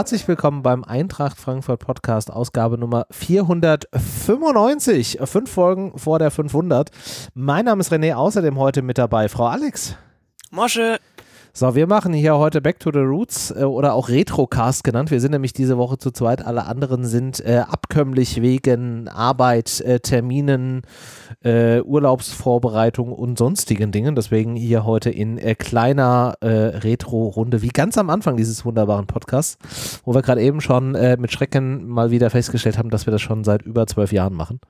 herzlich willkommen beim Eintracht Frankfurt Podcast, Ausgabe Nummer 495. Fünf Folgen vor der 500. Mein Name ist René, außerdem heute mit dabei Frau Alex. Mosche. So, wir machen hier heute Back to the Roots äh, oder auch Retrocast genannt. Wir sind nämlich diese Woche zu zweit. Alle anderen sind äh, abkömmlich wegen Arbeit, äh, Terminen, äh, Urlaubsvorbereitung und sonstigen Dingen. Deswegen hier heute in äh, kleiner äh, Retro-Runde, wie ganz am Anfang dieses wunderbaren Podcasts, wo wir gerade eben schon mit Schrecken mal wieder festgestellt haben, dass wir das schon seit über zwölf Jahren machen.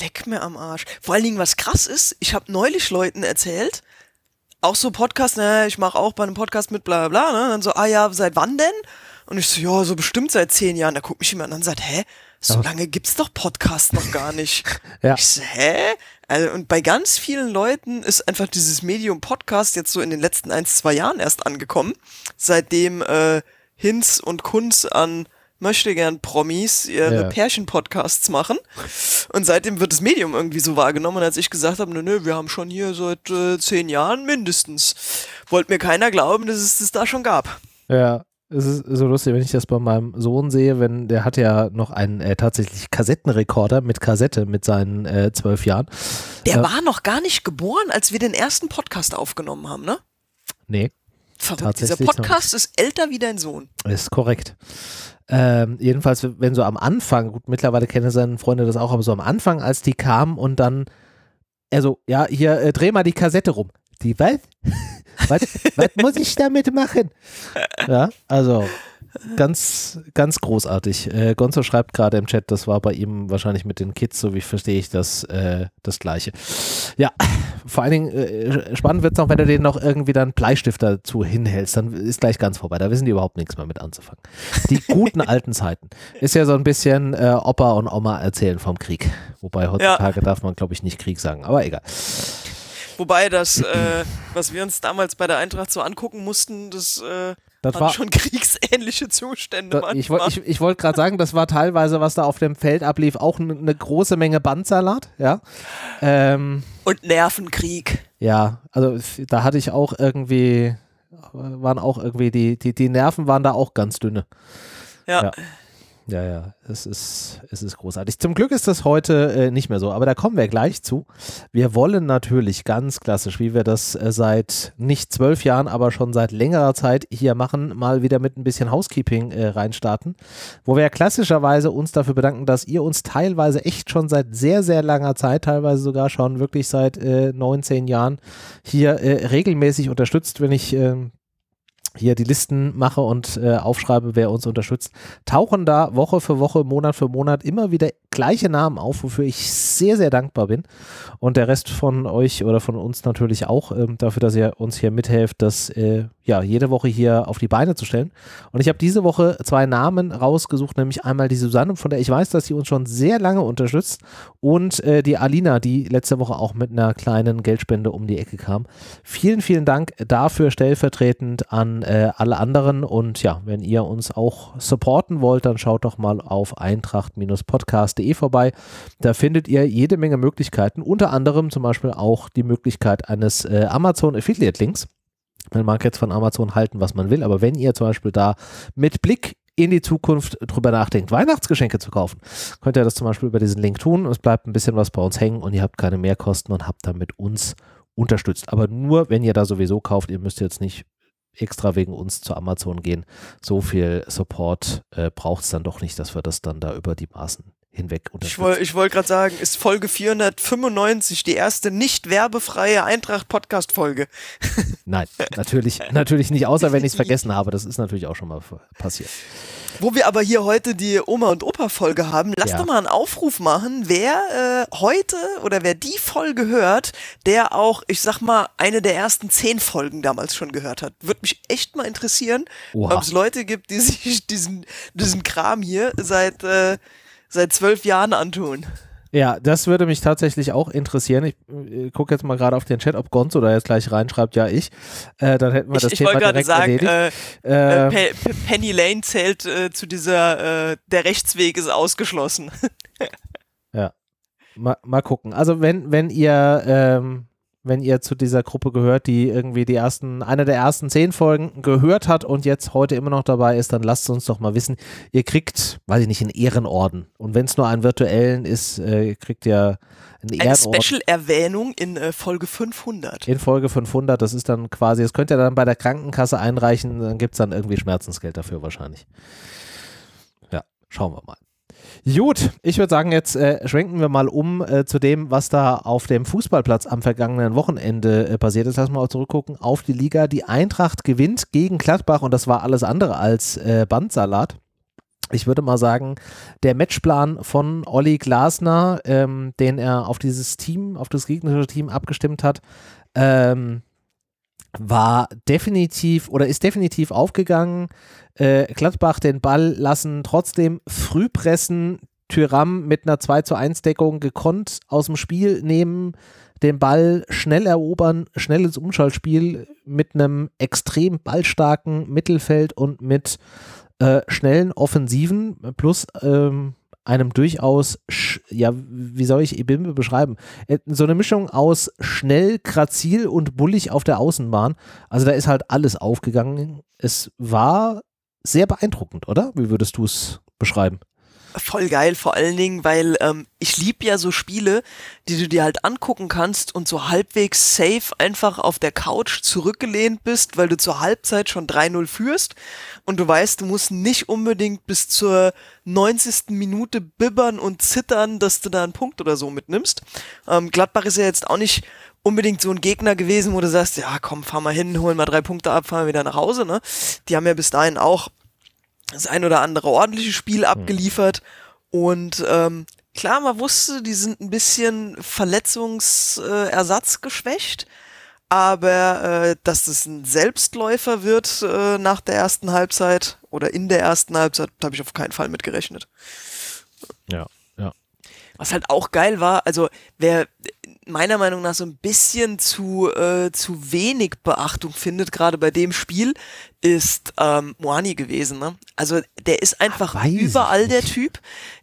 Leck mir am Arsch. Vor allen Dingen, was krass ist, ich habe neulich Leuten erzählt, auch so Podcast, ne, ich mache auch bei einem Podcast mit bla bla bla, ne? Dann so, ah ja, seit wann denn? Und ich so, ja, so bestimmt seit zehn Jahren. Da guckt mich jemand an und sagt, hä? So lange gibt's doch Podcast noch gar nicht. ja. Ich so, hä? Also, und bei ganz vielen Leuten ist einfach dieses Medium Podcast jetzt so in den letzten ein, zwei Jahren erst angekommen, seitdem äh, Hinz und Kunz an möchte gern Promis ihre ja. Pärchen-Podcasts machen. Und seitdem wird das Medium irgendwie so wahrgenommen. Und als ich gesagt habe, nö, nö, wir haben schon hier seit äh, zehn Jahren mindestens, wollte mir keiner glauben, dass es das da schon gab. Ja, es ist so lustig, wenn ich das bei meinem Sohn sehe, wenn der hat ja noch einen äh, tatsächlich Kassettenrekorder mit Kassette mit seinen äh, zwölf Jahren. Der äh, war noch gar nicht geboren, als wir den ersten Podcast aufgenommen haben, ne? Nee. Verrückt. Dieser Podcast ist älter wie dein Sohn. Ist korrekt. Ähm, jedenfalls, wenn so am Anfang, gut, mittlerweile kennen seine Freunde das auch, aber so am Anfang, als die kamen und dann, also, ja, hier, äh, dreh mal die Kassette rum. Die, was? was, was muss ich damit machen? Ja, also, ganz, ganz großartig. Äh, Gonzo schreibt gerade im Chat, das war bei ihm wahrscheinlich mit den Kids, so wie verstehe ich das, äh, das Gleiche. Ja, vor allen Dingen äh, spannend wird es noch, wenn du denen noch irgendwie dann Bleistift dazu hinhältst, dann ist gleich ganz vorbei. Da wissen die überhaupt nichts mehr mit anzufangen. Die guten alten Zeiten. Ist ja so ein bisschen äh, Opa und Oma erzählen vom Krieg. Wobei heutzutage ja. darf man, glaube ich, nicht Krieg sagen, aber egal. Wobei das, äh, was wir uns damals bei der Eintracht so angucken mussten, das äh, das war schon kriegsähnliche Zustände. Da, ich wollte ich, ich wollt gerade sagen, das war teilweise, was da auf dem Feld ablief, auch eine ne große Menge Bandsalat, ja. Ähm, Und Nervenkrieg. Ja, also da hatte ich auch irgendwie, waren auch irgendwie, die, die, die Nerven waren da auch ganz dünne. ja. ja. Ja, ja, es ist, es ist großartig. Zum Glück ist das heute äh, nicht mehr so, aber da kommen wir gleich zu. Wir wollen natürlich ganz klassisch, wie wir das äh, seit nicht zwölf Jahren, aber schon seit längerer Zeit hier machen, mal wieder mit ein bisschen Housekeeping äh, reinstarten, wo wir klassischerweise uns dafür bedanken, dass ihr uns teilweise echt schon seit sehr, sehr langer Zeit, teilweise sogar schon wirklich seit äh, 19 Jahren hier äh, regelmäßig unterstützt, wenn ich ähm, hier die Listen mache und äh, aufschreibe, wer uns unterstützt, tauchen da Woche für Woche, Monat für Monat immer wieder gleiche Namen auf, wofür ich sehr, sehr dankbar bin. Und der Rest von euch oder von uns natürlich auch ähm, dafür, dass ihr uns hier mithelft, das äh, ja jede Woche hier auf die Beine zu stellen. Und ich habe diese Woche zwei Namen rausgesucht, nämlich einmal die Susanne, von der ich weiß, dass sie uns schon sehr lange unterstützt, und äh, die Alina, die letzte Woche auch mit einer kleinen Geldspende um die Ecke kam. Vielen, vielen Dank dafür stellvertretend an äh, alle anderen. Und ja, wenn ihr uns auch supporten wollt, dann schaut doch mal auf eintracht-podcast.de vorbei. Da findet ihr jede Menge Möglichkeiten, unter anderem zum Beispiel auch die Möglichkeit eines äh, Amazon Affiliate Links. Man mag jetzt von Amazon halten, was man will, aber wenn ihr zum Beispiel da mit Blick in die Zukunft drüber nachdenkt, Weihnachtsgeschenke zu kaufen, könnt ihr das zum Beispiel über diesen Link tun. Es bleibt ein bisschen was bei uns hängen und ihr habt keine Mehrkosten und habt damit uns unterstützt. Aber nur, wenn ihr da sowieso kauft, ihr müsst jetzt nicht extra wegen uns zu Amazon gehen. So viel Support äh, braucht es dann doch nicht, dass wir das dann da über die Maßen hinweg. Ich wollte wollt gerade sagen, ist Folge 495 die erste nicht werbefreie Eintracht-Podcast-Folge. Nein, natürlich, natürlich nicht, außer wenn ich es vergessen habe. Das ist natürlich auch schon mal passiert. Wo wir aber hier heute die Oma- und Opa-Folge haben, lass ja. doch mal einen Aufruf machen, wer äh, heute oder wer die Folge hört, der auch, ich sag mal, eine der ersten zehn Folgen damals schon gehört hat. Würde mich echt mal interessieren, ob es Leute gibt, die sich diesen, diesen Kram hier seit, äh, seit zwölf Jahren antun. Ja, das würde mich tatsächlich auch interessieren. Ich äh, gucke jetzt mal gerade auf den Chat, ob Gonzo da jetzt gleich reinschreibt, ja, ich. Äh, dann hätten wir das ich, Thema ich direkt gerade sagen, erledigt. Äh, äh, Pe Penny Lane zählt äh, zu dieser, äh, der Rechtsweg ist ausgeschlossen. ja, mal, mal gucken. Also wenn, wenn ihr ähm, wenn ihr zu dieser Gruppe gehört, die irgendwie die ersten, eine der ersten zehn Folgen gehört hat und jetzt heute immer noch dabei ist, dann lasst uns doch mal wissen. Ihr kriegt, weiß ich nicht, einen Ehrenorden. Und wenn es nur einen virtuellen ist, äh, kriegt ihr einen Eine Ehrenorden. Special-Erwähnung in äh, Folge 500. In Folge 500, das ist dann quasi, das könnt ihr dann bei der Krankenkasse einreichen, dann gibt es dann irgendwie Schmerzensgeld dafür wahrscheinlich. Ja, schauen wir mal. Gut, ich würde sagen, jetzt äh, schwenken wir mal um äh, zu dem, was da auf dem Fußballplatz am vergangenen Wochenende äh, passiert ist. Lass mal auch zurückgucken auf die Liga. Die Eintracht gewinnt gegen Gladbach und das war alles andere als äh, Bandsalat. Ich würde mal sagen, der Matchplan von Olli Glasner, ähm, den er auf dieses Team, auf das gegnerische Team abgestimmt hat, ähm, war definitiv oder ist definitiv aufgegangen. Äh, Gladbach den Ball lassen, trotzdem früh pressen, Tyram mit einer 2 zu 1 Deckung gekonnt aus dem Spiel nehmen, den Ball schnell erobern, schnell ins Umschaltspiel mit einem extrem ballstarken Mittelfeld und mit äh, schnellen Offensiven plus ähm, einem durchaus, ja, wie soll ich Ebimbe beschreiben? Äh, So eine Mischung aus schnell, grazil und bullig auf der Außenbahn. Also da ist halt alles aufgegangen. Es war sehr beeindruckend, oder? Wie würdest du es beschreiben? Voll geil, vor allen Dingen, weil ähm, ich lieb ja so Spiele, die du dir halt angucken kannst und so halbwegs safe einfach auf der Couch zurückgelehnt bist, weil du zur Halbzeit schon 3-0 führst und du weißt, du musst nicht unbedingt bis zur 90. Minute bibbern und zittern, dass du da einen Punkt oder so mitnimmst. Ähm, Gladbach ist ja jetzt auch nicht unbedingt so ein Gegner gewesen, wo du sagst, ja komm, fahr mal hin, hol mal drei Punkte ab, fahren wieder nach Hause. Ne? Die haben ja bis dahin auch das ein oder andere ordentliche Spiel abgeliefert. Und ähm, klar, man wusste, die sind ein bisschen Verletzungsersatz geschwächt. Aber äh, dass das ein Selbstläufer wird äh, nach der ersten Halbzeit oder in der ersten Halbzeit, da habe ich auf keinen Fall mit gerechnet. Ja, ja. Was halt auch geil war, also wer meiner Meinung nach so ein bisschen zu, äh, zu wenig Beachtung findet, gerade bei dem Spiel, ist ähm, Moani gewesen. Ne? Also der ist einfach ich überall der. Typ.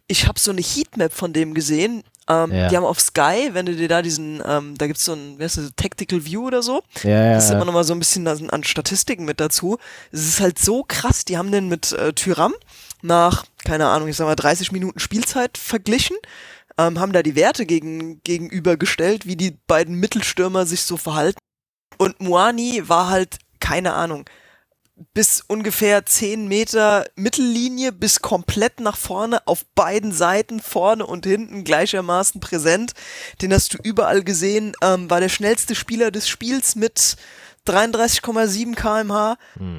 Ich habe so eine Heatmap von dem gesehen. Ähm, Ja. Die haben auf Sky, wenn du dir da diesen, ähm, da gibt's so ein, wie heißt das, Tactical View oder so. Ja, ja, Das ist immer noch mal so ein bisschen an, an Statistiken mit dazu. Es ist halt so krass, die haben den mit äh, Tyram nach, keine Ahnung, ich sag mal 30 Minuten Spielzeit verglichen, ähm, haben da die Werte gegen, gegenübergestellt, wie die beiden Mittelstürmer sich so verhalten. Und Moani war halt, keine Ahnung, bis ungefähr 10 Meter Mittellinie bis komplett nach vorne auf beiden Seiten, vorne und hinten gleichermaßen präsent. Den hast du überall gesehen, ähm, war der schnellste Spieler des Spiels mit 33,7 kmh.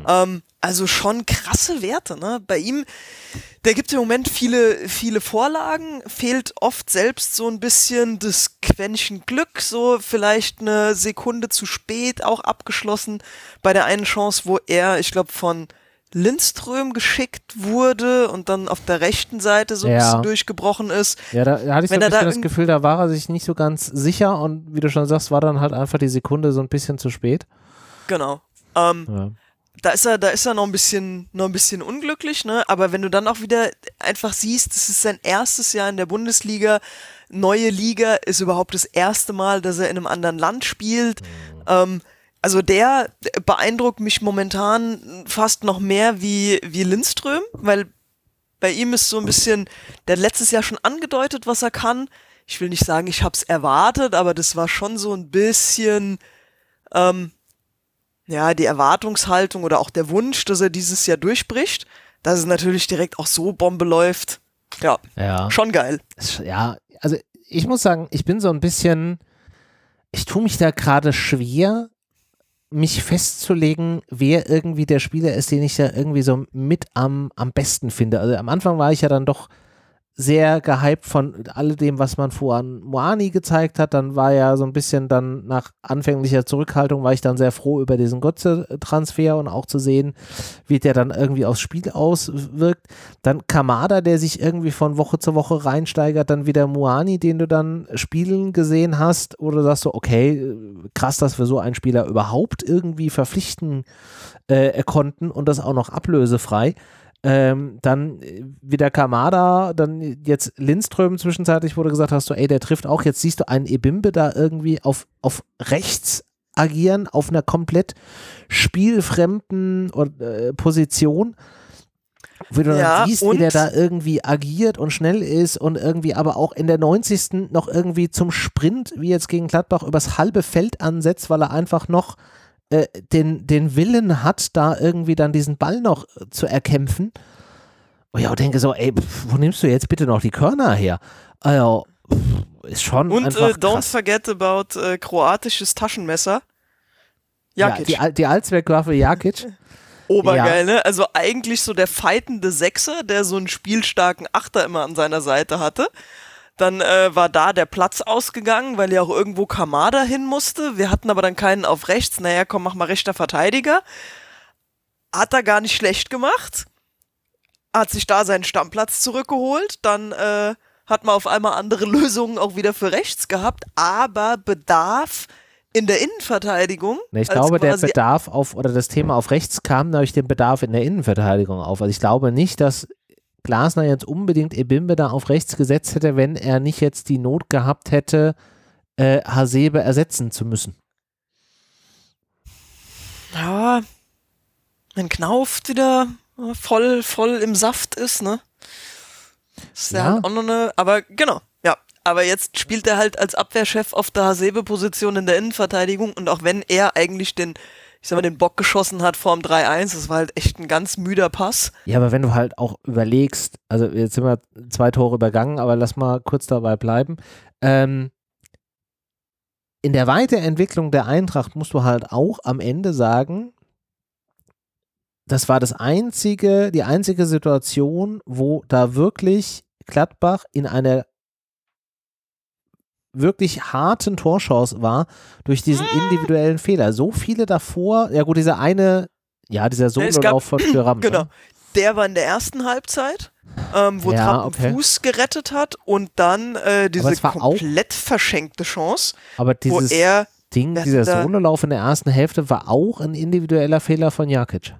Ähm, also schon krasse Werte, ne? Bei ihm, der gibt im Moment viele, viele Vorlagen, fehlt oft selbst so ein bisschen das Quäntchen Glück, so vielleicht eine Sekunde zu spät auch abgeschlossen bei der einen Chance, wo er, ich glaube, von Lindström geschickt wurde und dann auf der rechten Seite so ein Ja. bisschen durchgebrochen ist. Ja, da, da hatte ich so ein er da bisschen das Gefühl, da war er sich nicht so ganz sicher und wie du schon sagst, war dann halt einfach die Sekunde so ein bisschen zu spät. Genau. Ähm, Ja. da ist er, da ist er noch ein bisschen, noch ein bisschen unglücklich, ne? Aber wenn du dann auch wieder einfach siehst, es ist sein erstes Jahr in der Bundesliga, neue Liga, ist überhaupt das erste Mal, dass er in einem anderen Land spielt. Ähm, also der beeindruckt mich momentan fast noch mehr wie, wie Lindström, weil bei ihm ist so ein bisschen, der hat letztes Jahr schon angedeutet, was er kann. Ich will nicht sagen, ich hab's erwartet, aber das war schon so ein bisschen, ähm, ja, die Erwartungshaltung oder auch der Wunsch, dass er dieses Jahr durchbricht, dass es natürlich direkt auch so Bombe läuft. Ja, ja. schon geil. Ja, also ich muss sagen, ich bin so ein bisschen, ich tue mich da gerade schwer, mich festzulegen, wer irgendwie der Spieler ist, den ich da irgendwie so mit am, am besten finde. Also am Anfang war ich ja dann doch sehr gehypt von alledem, was man vor an Moani gezeigt hat. Dann war ja so ein bisschen dann nach anfänglicher Zurückhaltung war ich dann sehr froh über diesen Götze-Transfer und auch zu sehen, wie der dann irgendwie aufs Spiel auswirkt. Dann Kamada, der sich irgendwie von Woche zu Woche reinsteigert, dann wieder Moani, den du dann spielen gesehen hast, oder sagst du, okay, krass, dass wir so einen Spieler überhaupt irgendwie verpflichten äh, konnten und das auch noch ablösefrei. Ähm, dann äh, wieder Kamada, dann jetzt Lindström zwischenzeitlich, wo du gesagt hast, so, ey, der trifft auch. Jetzt siehst du einen Ebimbe da irgendwie auf, auf rechts agieren, auf einer komplett spielfremden äh, Position. Wo du Ja, dann siehst, wie der da irgendwie agiert und schnell ist und irgendwie aber auch in der 90. noch irgendwie zum Sprint, wie jetzt gegen Gladbach, übers halbe Feld ansetzt, weil er einfach noch äh, den, den Willen hat, da irgendwie dann diesen Ball noch äh, zu erkämpfen. Und ich auch denke so, ey, pf, wo nimmst du jetzt bitte noch die Körner her? Also, pf, ist schon Und einfach äh, don't krass. forget about äh, kroatisches Taschenmesser. Ja, Jakic. die, Al- die Allzweckwaffe Jakic. Obergeil, ne? Also eigentlich so der fightende Sechser, der so einen spielstarken Achter immer an seiner Seite hatte. Dann äh, war da der Platz ausgegangen, weil ja auch irgendwo Kamada hin musste. Wir hatten aber dann keinen auf rechts. Naja, komm, mach mal rechter Verteidiger. Hat er gar nicht schlecht gemacht. Hat sich da seinen Stammplatz zurückgeholt. Dann äh, hat man auf einmal andere Lösungen auch wieder für rechts gehabt. Aber Bedarf in der Innenverteidigung. Ne, ich glaube, der Bedarf auf, oder das Thema auf rechts kam durch den Bedarf in der Innenverteidigung auf. Also ich glaube nicht, dass Glasner jetzt unbedingt Ebimbe da auf rechts gesetzt hätte, wenn er nicht jetzt die Not gehabt hätte, äh, Hasebe ersetzen zu müssen. Ja, wenn Knauf wieder äh, voll, voll im Saft ist, ne? Ist ja. Ja. halt auch noch eine, aber genau, ja. Aber jetzt spielt er halt als Abwehrchef auf der Hasebe-Position in der Innenverteidigung und auch wenn er eigentlich den, ich sag mal, den Bock geschossen hat vorm 3-1, das war halt echt ein ganz müder Pass. Ja, aber wenn du halt auch überlegst, also jetzt sind wir zwei Tore übergangen, aber lass mal kurz dabei bleiben. Ähm, in der Weiterentwicklung der Eintracht musst du halt auch am Ende sagen, das war das einzige, die einzige Situation, wo da wirklich Gladbach in einer wirklich harten Torchance war durch diesen individuellen Fehler. So viele davor, ja gut, dieser eine, ja, dieser es Sololauf von Thuram. Genau. Ne? Der war in der ersten Halbzeit, ähm, wo Ja, Trapp okay. Fuß gerettet hat und dann äh, diese es komplett verschenkte Chance, Aber wo dieses er Ding, dieser Sololauf in der ersten Hälfte war auch ein individueller Fehler von Jakic.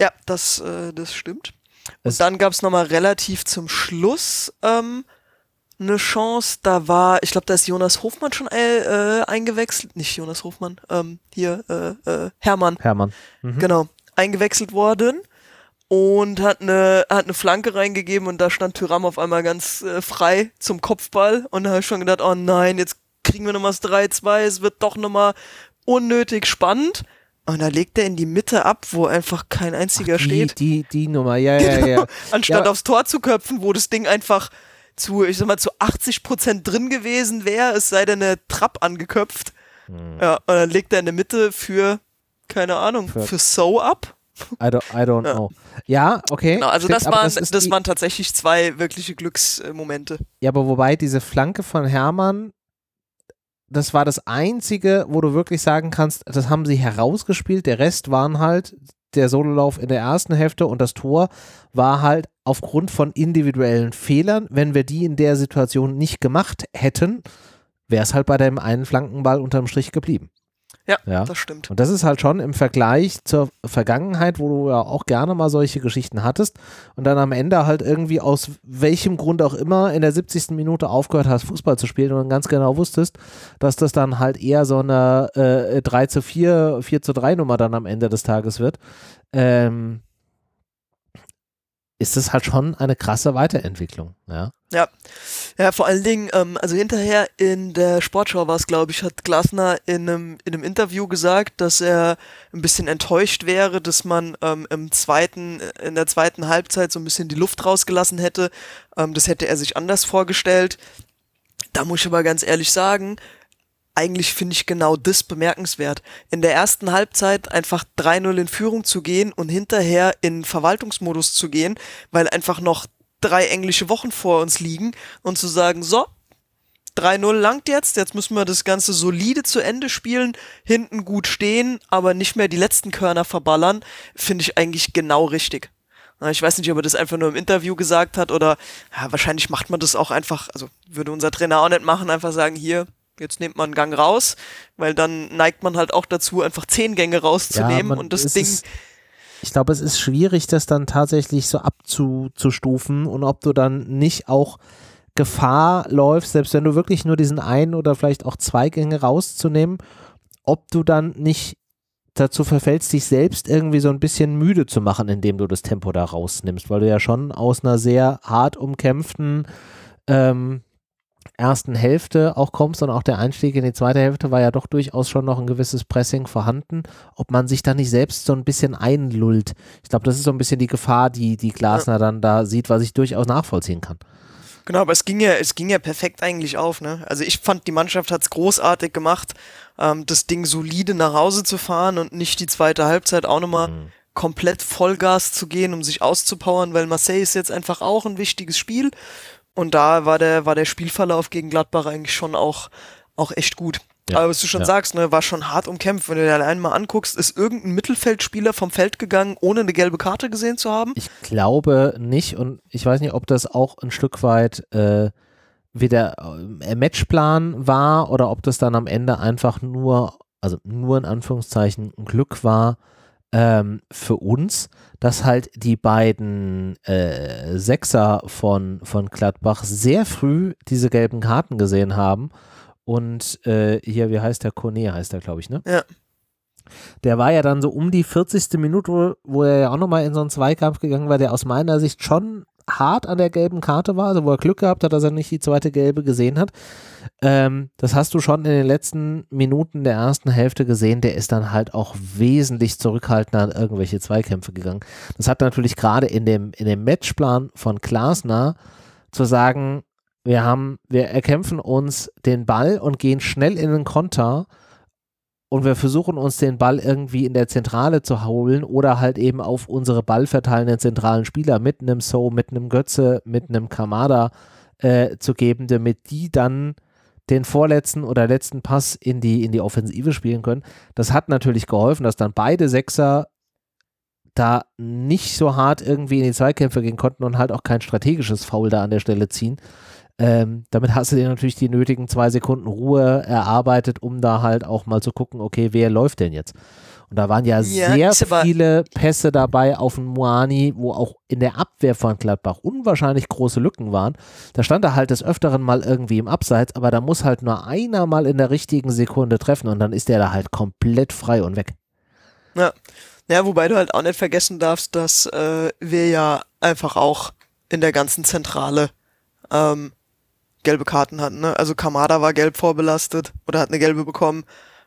Ja, das, äh, das stimmt. Es- Und dann gab es nochmal relativ zum Schluss ähm, eine Chance. Da war, ich glaube, da ist Jonas Hofmann schon äh, äh, eingewechselt. Nicht Jonas Hofmann, ähm, hier, äh, äh, Hermann, Hermann. Mhm. genau, eingewechselt worden. Und hat eine, hat eine Flanke reingegeben und da stand Tyram auf einmal ganz äh, frei zum Kopfball. Und da habe ich schon gedacht, oh nein, jetzt kriegen wir nochmal das 3-2, es wird doch nochmal unnötig spannend. Und da legt er in die Mitte ab, wo einfach kein einziger die, steht. Die, die Nummer, ja, ja, ja. Anstatt Ja. aufs Tor zu köpfen, wo das Ding einfach zu, ich sag mal, zu 80 Prozent drin gewesen wäre, es sei denn eine Trapp angeköpft. Hm. Ja, und dann legt er in der Mitte für, keine Ahnung, Für- für, So up. I don't, I don't Ja. know. Ja, okay. Genau, also stimmt, das waren, das, die- waren tatsächlich zwei wirkliche Glücksmomente. Ja, aber wobei diese Flanke von Hermann, das war das einzige, wo du wirklich sagen kannst, das haben sie herausgespielt. Der Rest waren halt der Sololauf in der ersten Hälfte und das Tor war halt aufgrund von individuellen Fehlern. Wenn wir die in der Situation nicht gemacht hätten, wäre es halt bei dem einen Flankenball unterm Strich geblieben. Ja, Ja. das stimmt. Und das ist halt schon im Vergleich zur Vergangenheit, wo du ja auch gerne mal solche Geschichten hattest und dann am Ende halt irgendwie aus welchem Grund auch immer in der 70. Minute aufgehört hast, Fußball zu spielen und dann ganz genau wusstest, dass das dann halt eher so eine äh, 3 zu 4, 4 zu 3 Nummer dann am Ende des Tages wird, ähm, ist das halt schon eine krasse Weiterentwicklung. Ja. Ja, ja, vor allen Dingen, ähm, also hinterher in der Sportschau war es, glaube ich, hat Glasner in einem, in einem Interview gesagt, dass er ein bisschen enttäuscht wäre, dass man ähm, im zweiten, in der zweiten Halbzeit so ein bisschen die Luft rausgelassen hätte. Ähm, das hätte er sich anders vorgestellt. Da muss ich aber ganz ehrlich sagen, eigentlich finde ich genau das bemerkenswert. In der ersten Halbzeit einfach 3-0 in Führung zu gehen und hinterher in Verwaltungsmodus zu gehen, weil einfach noch drei englische Wochen vor uns liegen und zu sagen, so, 3-0 langt jetzt, jetzt müssen wir das Ganze solide zu Ende spielen, hinten gut stehen, aber nicht mehr die letzten Körner verballern, finde ich eigentlich genau richtig. Ich weiß nicht, ob er das einfach nur im Interview gesagt hat oder ja, wahrscheinlich macht man das auch einfach, also würde unser Trainer auch nicht machen, einfach sagen, hier, jetzt nehmt man einen Gang raus, weil dann neigt man halt auch dazu, einfach zehn Gänge rauszunehmen man- und das Ding ist- ich glaube, es ist schwierig, das dann tatsächlich so abzustufen. Und ob du dann nicht auch Gefahr läufst, selbst wenn du wirklich nur diesen einen oder vielleicht auch zwei Gänge rauszunehmen, ob du dann nicht dazu verfällst, dich selbst irgendwie so ein bisschen müde zu machen, indem du das Tempo da rausnimmst, weil du ja schon aus einer sehr hart umkämpften ähm, ersten Hälfte auch kommst und auch der Einstieg in die zweite Hälfte war ja doch durchaus schon noch ein gewisses Pressing vorhanden, ob man sich da nicht selbst so ein bisschen einlullt. Ich glaube, das ist so ein bisschen die Gefahr, die, die Glasner ja. dann da sieht, was ich durchaus nachvollziehen kann. Genau, aber es ging ja, es ging ja perfekt eigentlich auf, ne? Also ich fand, die Mannschaft hat es großartig gemacht, ähm, das Ding solide nach Hause zu fahren und nicht die zweite Halbzeit auch nochmal mhm. komplett Vollgas zu gehen, um sich auszupowern, weil Marseille ist jetzt einfach auch ein wichtiges Spiel. Und da war der, war der Spielverlauf gegen Gladbach eigentlich schon auch, auch echt gut. Ja, Aber was du schon ja. sagst, ne, war schon hart umkämpft. Wenn du dir allein mal anguckst, ist irgendein Mittelfeldspieler vom Feld gegangen, ohne eine gelbe Karte gesehen zu haben? Ich glaube nicht und ich weiß nicht, ob das auch ein Stück weit äh, wieder äh, Matchplan war oder ob das dann am Ende einfach nur, also nur in Anführungszeichen Glück war, ähm, für uns, dass halt die beiden äh, Sechser von, von Gladbach sehr früh diese gelben Karten gesehen haben. Und äh, hier, wie heißt der? Kone heißt der, glaube ich, ne? Ja. Der war ja dann so um die 40. Minute, wo er ja auch nochmal in so einen Zweikampf gegangen war, der aus meiner Sicht schon hart an der gelben Karte war, also wo er Glück gehabt hat, dass er nicht die zweite gelbe gesehen hat. Ähm, das hast du schon in den letzten Minuten der ersten Hälfte gesehen. Der ist dann halt auch wesentlich zurückhaltender an irgendwelche Zweikämpfe gegangen. Das hat natürlich gerade in dem, in dem Matchplan von Klasner zu sagen, wir haben, wir erkämpfen uns den Ball und gehen schnell in den Konter und wir versuchen uns den Ball irgendwie in der Zentrale zu holen oder halt eben auf unsere ballverteilenden zentralen Spieler mit einem So, mit einem Götze, mit einem Kamada äh, zu geben, damit die dann den vorletzten oder letzten Pass in die, in die Offensive spielen können. Das hat natürlich geholfen, dass dann beide Sechser da nicht so hart irgendwie in die Zweikämpfe gehen konnten und halt auch kein strategisches Foul da an der Stelle ziehen. Ähm, damit hast du dir natürlich die nötigen zwei Sekunden Ruhe erarbeitet, um da halt auch mal zu gucken, okay, wer läuft denn jetzt? Und da waren ja, ja sehr viele Pässe dabei auf den Moani, wo auch in der Abwehr von Gladbach unwahrscheinlich große Lücken waren. Da stand er halt des Öfteren mal irgendwie im Abseits, aber da muss halt nur einer mal in der richtigen Sekunde treffen und dann ist der da halt komplett frei und weg. Ja, ja wobei du halt auch nicht vergessen darfst, dass äh, wir ja einfach auch in der ganzen Zentrale ähm, gelbe Karten hatten. Ne? Also Kamada war gelb vorbelastet oder hat eine gelbe bekommen.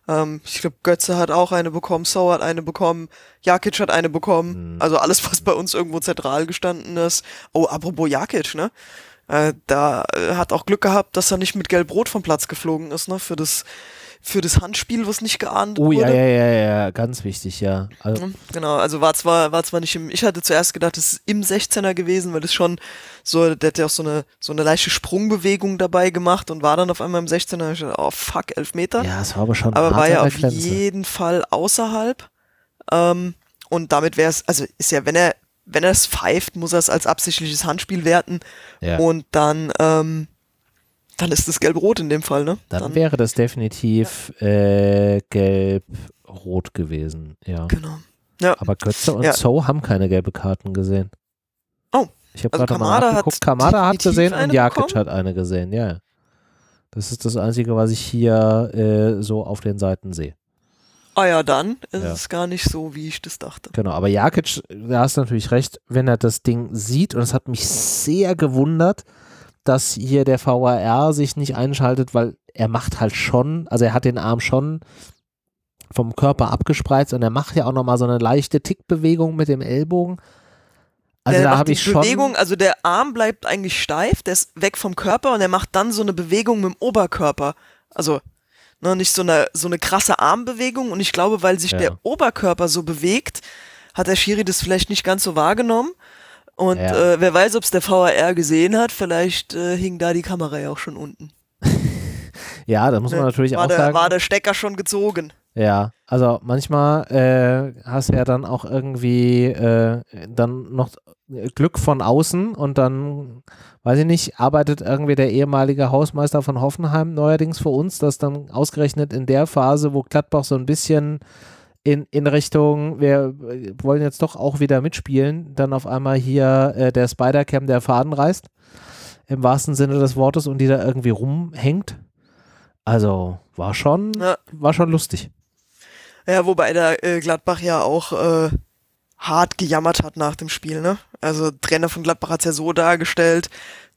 Ähm, ich glaube, Götze hat auch eine bekommen, So hat eine bekommen, Jakic hat eine bekommen. Mhm. Also alles, was bei uns irgendwo zentral gestanden ist. Oh, apropos Jakic, ne? Äh, da äh, hat auch Glück gehabt, dass er nicht mit Gelb-Rot vom Platz geflogen ist, ne? Für das für das Handspiel, was nicht geahnt oh, wurde. Oh ja, ja, ja, ja, ganz wichtig, ja. Also genau, also war zwar, war zwar nicht im, ich hatte zuerst gedacht, es ist im 16er gewesen, weil das schon so, der hat ja auch so eine, so eine leichte Sprungbewegung dabei gemacht und war dann auf einmal im 16er, ich dachte, oh fuck, elf Meter. Ja, es war aber schon Aber war ja auf Grenze. jeden Fall außerhalb. Ähm, und damit wäre es, also ist ja, wenn er, wenn er es pfeift, muss er es als absichtliches Handspiel werten. Ja. Und dann, ähm, dann ist es gelb-rot in dem Fall, ne? Dann, dann wäre das definitiv ja. äh, gelb-rot gewesen, ja. Genau. Ja. Aber Götze und ja. So haben keine gelbe Karten gesehen. Oh. Ich habe also gerade mal nachgeguckt. Kamada hat gesehen und Jakic bekommen? hat eine gesehen, ja. Das ist das Einzige, was ich hier äh, so auf den Seiten sehe. Ah ja, dann ist ja. es gar nicht so, wie ich das dachte. Genau, aber Jakic, da hast du natürlich recht, wenn er das Ding sieht, und es hat mich sehr gewundert, dass hier der VAR sich nicht einschaltet, weil er macht halt schon, also er hat den Arm schon vom Körper abgespreizt und er macht ja auch nochmal so eine leichte Tickbewegung mit dem Ellbogen. Also der da habe ich schon. Bewegung, also der Arm bleibt eigentlich steif, der ist weg vom Körper und er macht dann so eine Bewegung mit dem Oberkörper. Also ne, nicht so eine, so eine krasse Armbewegung und ich glaube, weil sich ja. der Oberkörper so bewegt, hat der Schiri das vielleicht nicht ganz so wahrgenommen und ja. äh, wer weiß, ob es der VAR gesehen hat, vielleicht äh, hing da die Kamera ja auch schon unten. ja, da muss man natürlich war auch der, sagen. War der Stecker schon gezogen? Ja, also manchmal äh, hast du ja dann auch irgendwie äh, dann noch Glück von außen und dann, weiß ich nicht, arbeitet irgendwie der ehemalige Hausmeister von Hoffenheim neuerdings für uns, dass dann ausgerechnet in der Phase, wo Gladbach so ein bisschen in, in Richtung, wir wollen jetzt doch auch wieder mitspielen, dann auf einmal hier äh, der Spider-Cam der Faden reißt, im wahrsten Sinne des Wortes, und die da irgendwie rumhängt. Also war schon, Ja. war schon lustig. Ja, wobei der äh, Gladbach ja auch äh, hart gejammert hat nach dem Spiel, ne? Also Trainer von Gladbach hat es ja so dargestellt,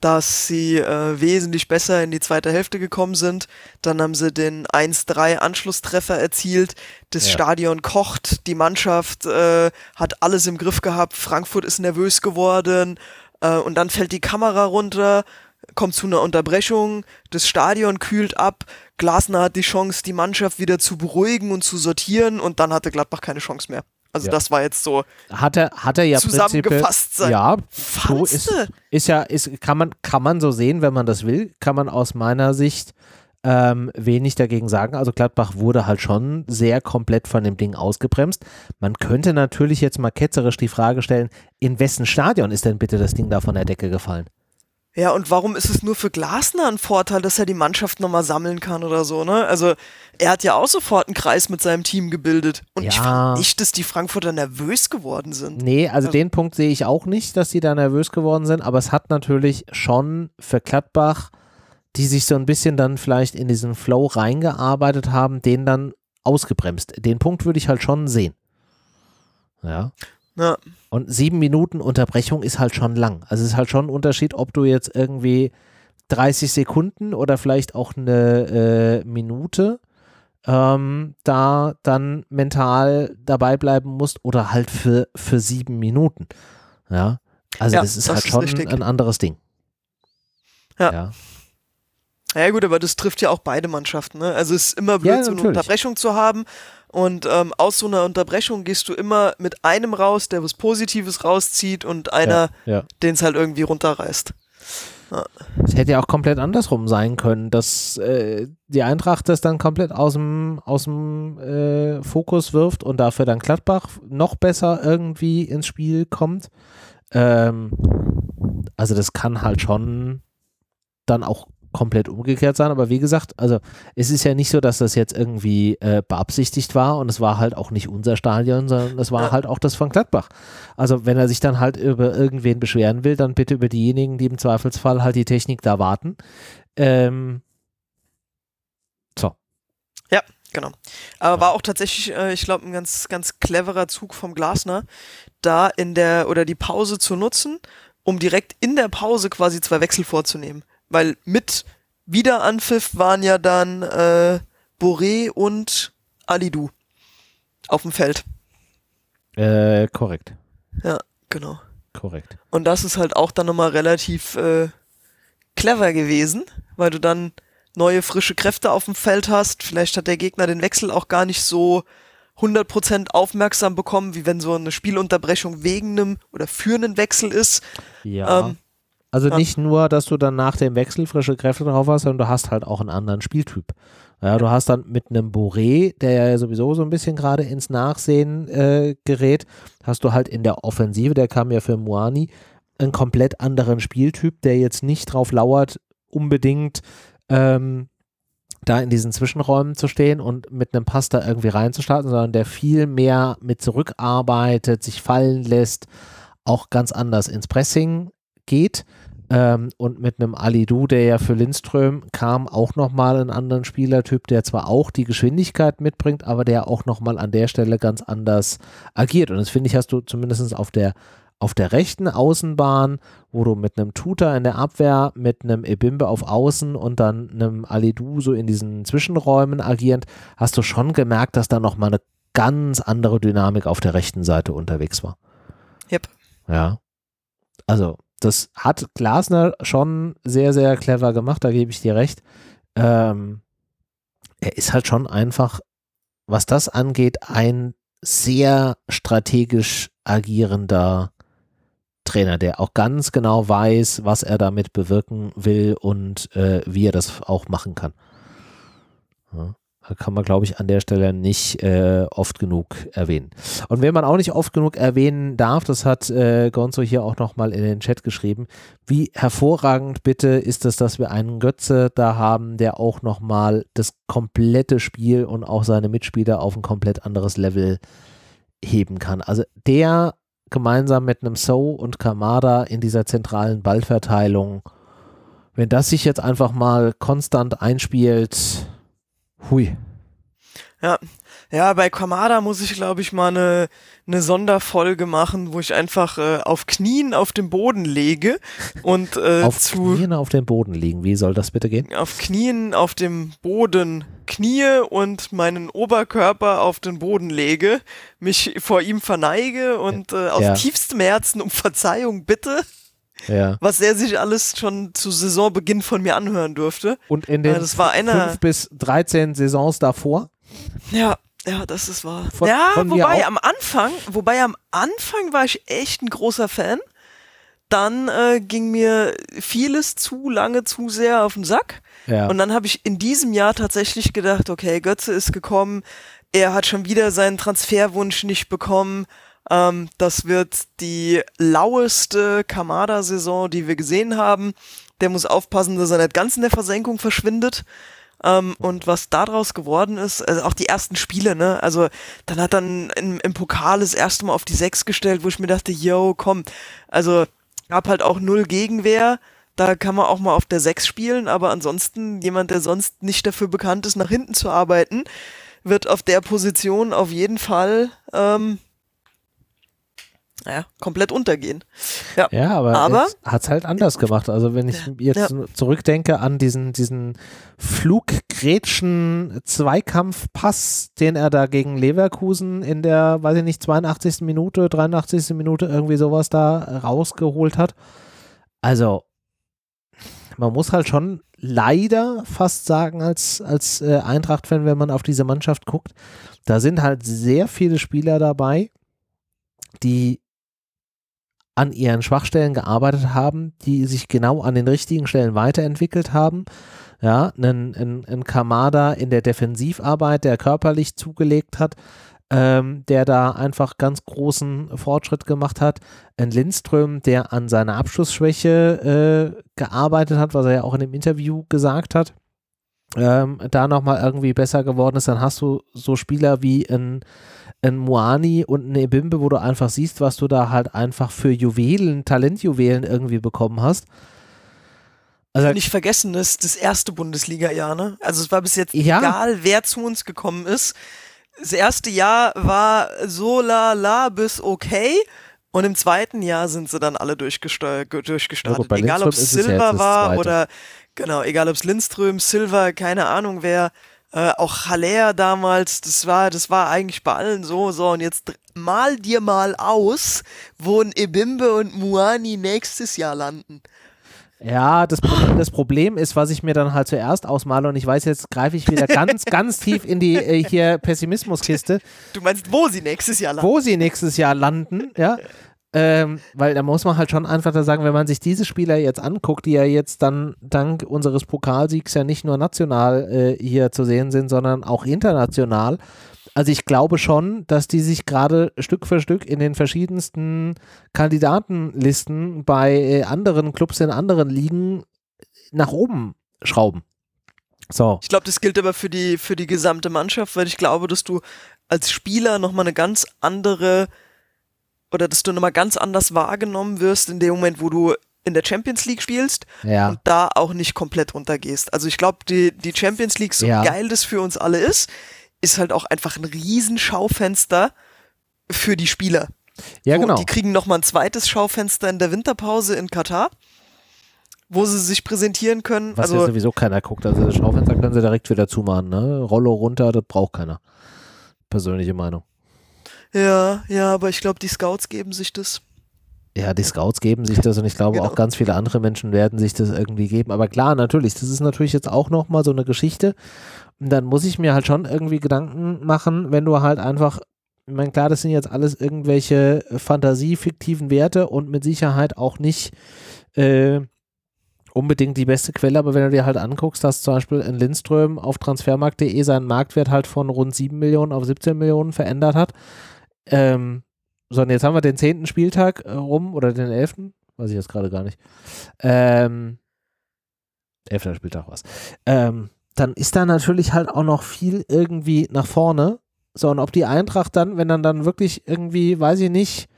dass sie äh, wesentlich besser in die zweite Hälfte gekommen sind. Dann haben sie den 1-3 Anschlusstreffer erzielt. Das Ja. Stadion kocht, die Mannschaft äh, hat alles im Griff gehabt. Frankfurt ist nervös geworden äh, und dann fällt die Kamera runter, kommt zu einer Unterbrechung, das Stadion kühlt ab. Glasner hat die Chance, die Mannschaft wieder zu beruhigen und zu sortieren und dann hatte Gladbach keine Chance mehr. Also Ja. das war jetzt so Hat er, hat er ja Zusammengefasst sein. Ja, so ist, ist ja, ist, kann man, kann man so sehen, wenn man das will, kann man aus meiner Sicht ähm, wenig dagegen sagen. Also Gladbach wurde halt schon sehr komplett von dem Ding ausgebremst. Man könnte natürlich jetzt mal ketzerisch die Frage stellen, in wessen Stadion ist denn bitte das Ding da von der Decke gefallen? Ja, und warum ist es nur für Glasner ein Vorteil, dass er die Mannschaft nochmal sammeln kann oder so, ne? Also, er hat ja auch sofort einen Kreis mit seinem Team gebildet. Und ich Ja. fand nicht, dass die Frankfurter nervös geworden sind. Nee, also den Punkt sehe ich auch nicht, dass die da nervös geworden sind, aber es hat natürlich schon für Gladbach, die sich so ein bisschen dann vielleicht in diesen Flow reingearbeitet haben, den dann ausgebremst. Den Punkt würde ich halt schon sehen. Ja. Ja. Und sieben Minuten Unterbrechung ist halt schon lang. Also es ist halt schon ein Unterschied, ob du jetzt irgendwie 30 Sekunden oder vielleicht auch eine äh, Minute ähm, da dann mental dabei bleiben musst oder halt für, für sieben Minuten. Ja. Also Ja, das ist das halt ist schon richtig. ein anderes Ding. Ja. ja. Ja gut, aber das trifft ja auch beide Mannschaften. Ne? Also es ist immer blöd, Ja, so eine. Unterbrechung zu haben. Und ähm, aus so einer Unterbrechung gehst du immer mit einem raus, der was Positives rauszieht und einer, ja. den es halt irgendwie runterreißt. Es hätte ja auch komplett andersrum sein können, dass äh, die Eintracht das dann komplett aus dem, aus dem äh, Fokus wirft und dafür dann Gladbach noch besser irgendwie ins Spiel kommt. Ähm, also das kann halt schon dann auch komplett umgekehrt sein, aber wie gesagt, also es ist ja nicht so, dass das jetzt irgendwie äh, beabsichtigt war und es war halt auch nicht unser Stadion, sondern es war Ja. halt auch das von Gladbach. Also wenn er sich dann halt über irgendwen beschweren will, dann bitte über diejenigen, die im Zweifelsfall halt die Technik da warten. Ähm, so. Genau. Aber war auch tatsächlich, äh, ich glaube, ein ganz, ganz cleverer Zug vom Glasner, da in der oder die Pause zu nutzen, um direkt in der Pause quasi zwei Wechsel vorzunehmen. Weil mit Wiederanpfiff waren ja dann äh, Boré und Alidou auf dem Feld. Äh, korrekt. Ja, genau. Korrekt. Und das ist halt auch dann nochmal relativ äh, clever gewesen, weil du dann neue frische Kräfte auf dem Feld hast. Vielleicht hat der Gegner den Wechsel auch gar nicht so 100% aufmerksam bekommen, wie wenn so eine Spielunterbrechung wegen einem oder für einen Wechsel ist. Ja. Ähm, also ja. nicht nur, dass du dann nach dem Wechsel frische Kräfte drauf hast, sondern du hast halt auch einen anderen Spieltyp. Ja, du hast dann mit einem Boré, der ja sowieso so ein bisschen gerade ins Nachsehen äh, gerät, hast du halt in der Offensive, der kam ja für Moani, einen komplett anderen Spieltyp, der jetzt nicht drauf lauert, unbedingt ähm, da in diesen Zwischenräumen zu stehen und mit einem Pass da irgendwie reinzustarten, sondern der viel mehr mit zurückarbeitet, sich fallen lässt, auch ganz anders ins Pressing geht. Ähm, und mit einem Alidu, der ja für Lindström kam, auch nochmal einen anderen Spielertyp, der zwar auch die Geschwindigkeit mitbringt, aber der auch nochmal an der Stelle ganz anders agiert. Und das finde ich, hast du zumindest auf der, auf der rechten Außenbahn, wo du mit einem Tutor in der Abwehr, mit einem Ebimbe auf Außen und dann einem Alidu so in diesen Zwischenräumen agierend, hast du schon gemerkt, dass da nochmal eine ganz andere Dynamik auf der rechten Seite unterwegs war. Yep. Ja. Also, das hat Glasner schon sehr, sehr clever gemacht, da gebe ich dir recht. Ähm, er ist halt schon einfach, was das angeht, ein sehr strategisch agierender Trainer, der auch ganz genau weiß, was er damit bewirken will und äh, wie er das auch machen kann. Ja. Kann man, glaube ich, an der Stelle nicht äh, oft genug erwähnen. Und wenn man auch nicht oft genug erwähnen darf, das hat äh, Gonzo hier auch nochmal in den Chat geschrieben, wie hervorragend bitte ist es, dass wir einen Götze da haben, der auch nochmal das komplette Spiel und auch seine Mitspieler auf ein komplett anderes Level heben kann. Also der gemeinsam mit einem So und Kamada in dieser zentralen Ballverteilung, wenn das sich jetzt einfach mal konstant einspielt, Hui. Ja, ja, bei Kamada muss ich, glaube ich, mal eine, eine Sonderfolge machen, wo ich einfach äh, auf Knien auf dem Boden lege und äh, auf zu Knien auf dem Boden liegen. Wie soll das bitte gehen? auf Knien auf dem Boden knie und meinen Oberkörper auf den Boden lege, mich vor ihm verneige und äh, aus Ja. tiefstem Herzen um Verzeihung bitte, Ja. was er sich alles schon zu Saisonbeginn von mir anhören durfte. Und in den Ja, das einer- 5 bis 13 Saisons davor? Ja, ja, das ist wahr. Von- ja, von wobei am Anfang, wobei am Anfang war ich echt ein großer Fan. Dann äh, ging mir vieles zu lange, zu sehr auf den Sack. Ja. Und dann habe ich in diesem Jahr tatsächlich gedacht, okay, Götze ist gekommen, er hat schon wieder seinen Transferwunsch nicht bekommen. Ähm, das wird die laueste Kamada-Saison, die wir gesehen haben. Der muss aufpassen, dass er nicht ganz in der Versenkung verschwindet. Ähm, und was daraus geworden ist, also auch die ersten Spiele, ne? Also dann hat dann im, im Pokal das erste Mal auf die Sechs gestellt, wo ich mir dachte, yo, komm, also gab halt auch null Gegenwehr. Da kann man auch mal auf der Sechs spielen, aber ansonsten jemand, der sonst nicht dafür bekannt ist, nach hinten zu arbeiten, wird auf der Position auf jeden Fall ähm, ja, komplett untergehen. Ja, Ja, aber, Aber- es hat's halt anders gemacht. Also wenn ich jetzt Ja. zurückdenke an diesen, diesen Fluggrätschen Zweikampfpass, den er da gegen Leverkusen in der, weiß ich nicht, 82. Minute, 83. Minute irgendwie sowas da rausgeholt hat. Also man muss halt schon leider fast sagen als, als äh, Eintracht-Fan, wenn man auf diese Mannschaft guckt, da sind halt sehr viele Spieler dabei, die an ihren Schwachstellen gearbeitet haben, die sich genau an den richtigen Stellen weiterentwickelt haben. Ja, ein, ein, ein Kamada in der Defensivarbeit, der körperlich zugelegt hat, ähm, der da einfach ganz großen Fortschritt gemacht hat. Ein Lindström, der an seiner Abschlussschwäche äh, gearbeitet hat, was er ja auch in dem Interview gesagt hat, ähm, da nochmal irgendwie besser geworden ist. Dann hast du so Spieler wie ein ein Moani und ein Ebimbe, wo du einfach siehst, was du da halt einfach für Juwelen, Talentjuwelen irgendwie bekommen hast. Also, nicht vergessen, das ist das erste Bundesliga-Jahr, ne? Also es war bis jetzt Ja. egal, wer zu uns gekommen ist. Das erste Jahr war so la la bis okay. Und im zweiten Jahr sind sie dann alle durchgestartet. Ja bei egal ob es ja das war oder genau, egal ob es Lindström, Silva, keine Ahnung wer, äh, auch Haller damals, das war, das war eigentlich bei allen so, so und jetzt mal dir mal aus, wo ein Ebimbe und Muani nächstes Jahr landen. ja, das Problem, das Problem ist, was ich mir dann halt zuerst ausmale und ich weiß, jetzt greife ich wieder ganz, ganz tief in die äh, hier Pessimismuskiste, Du meinst, wo sie nächstes Jahr landen? wo sie nächstes Jahr landen, ja. Ähm, weil da muss man halt schon einfach da sagen, wenn man sich diese Spieler jetzt anguckt, die ja jetzt dann dank unseres Pokalsiegs ja nicht nur national äh, hier zu sehen sind, sondern auch international. Also ich glaube schon, dass die sich gerade Stück für Stück in den verschiedensten Kandidatenlisten bei äh, anderen Clubs in anderen Ligen nach oben schrauben. So. Ich glaube, das gilt aber für die, für die gesamte Mannschaft, weil ich glaube, dass du als Spieler nochmal eine ganz andere oder dass du nochmal ganz anders wahrgenommen wirst in dem Moment, wo du in der Champions League spielst Ja. und da auch nicht komplett runtergehst. Also ich glaube, die, die Champions League, so Ja. geil das für uns alle ist, ist halt auch einfach ein Riesenschaufenster für die Spieler. Ja, genau. Die kriegen nochmal ein zweites Schaufenster in der Winterpause in Katar, wo sie sich präsentieren können. Was ja also sowieso keiner guckt. Also das Schaufenster können sie direkt wieder zumachen. Ne? Rollo runter, das braucht keiner. Persönliche Meinung. Ja, ja, aber ich glaube, die Scouts geben sich das. Ja, die Scouts geben sich das und ich glaube Genau. auch ganz viele andere Menschen werden sich das irgendwie geben. Aber klar, natürlich, das ist natürlich jetzt auch nochmal so eine Geschichte. Und dann muss ich mir halt schon irgendwie Gedanken machen, wenn du halt einfach, ich meine, klar, das sind jetzt alles irgendwelche fantasiefiktiven Werte und mit Sicherheit auch nicht äh, unbedingt die beste Quelle, aber wenn du dir halt anguckst, dass zum Beispiel in Lindström auf transfermarkt.de seinen Marktwert halt von rund 7 Millionen auf 17 Millionen verändert hat. Ähm, so, jetzt haben wir den zehnten Spieltag äh, rum oder den elften, weiß ich jetzt gerade gar nicht. Ähm, elfter Spieltag was. Ähm, dann ist da natürlich halt auch noch viel irgendwie nach vorne. So, und ob die Eintracht dann, wenn dann dann wirklich irgendwie, weiß ich nicht,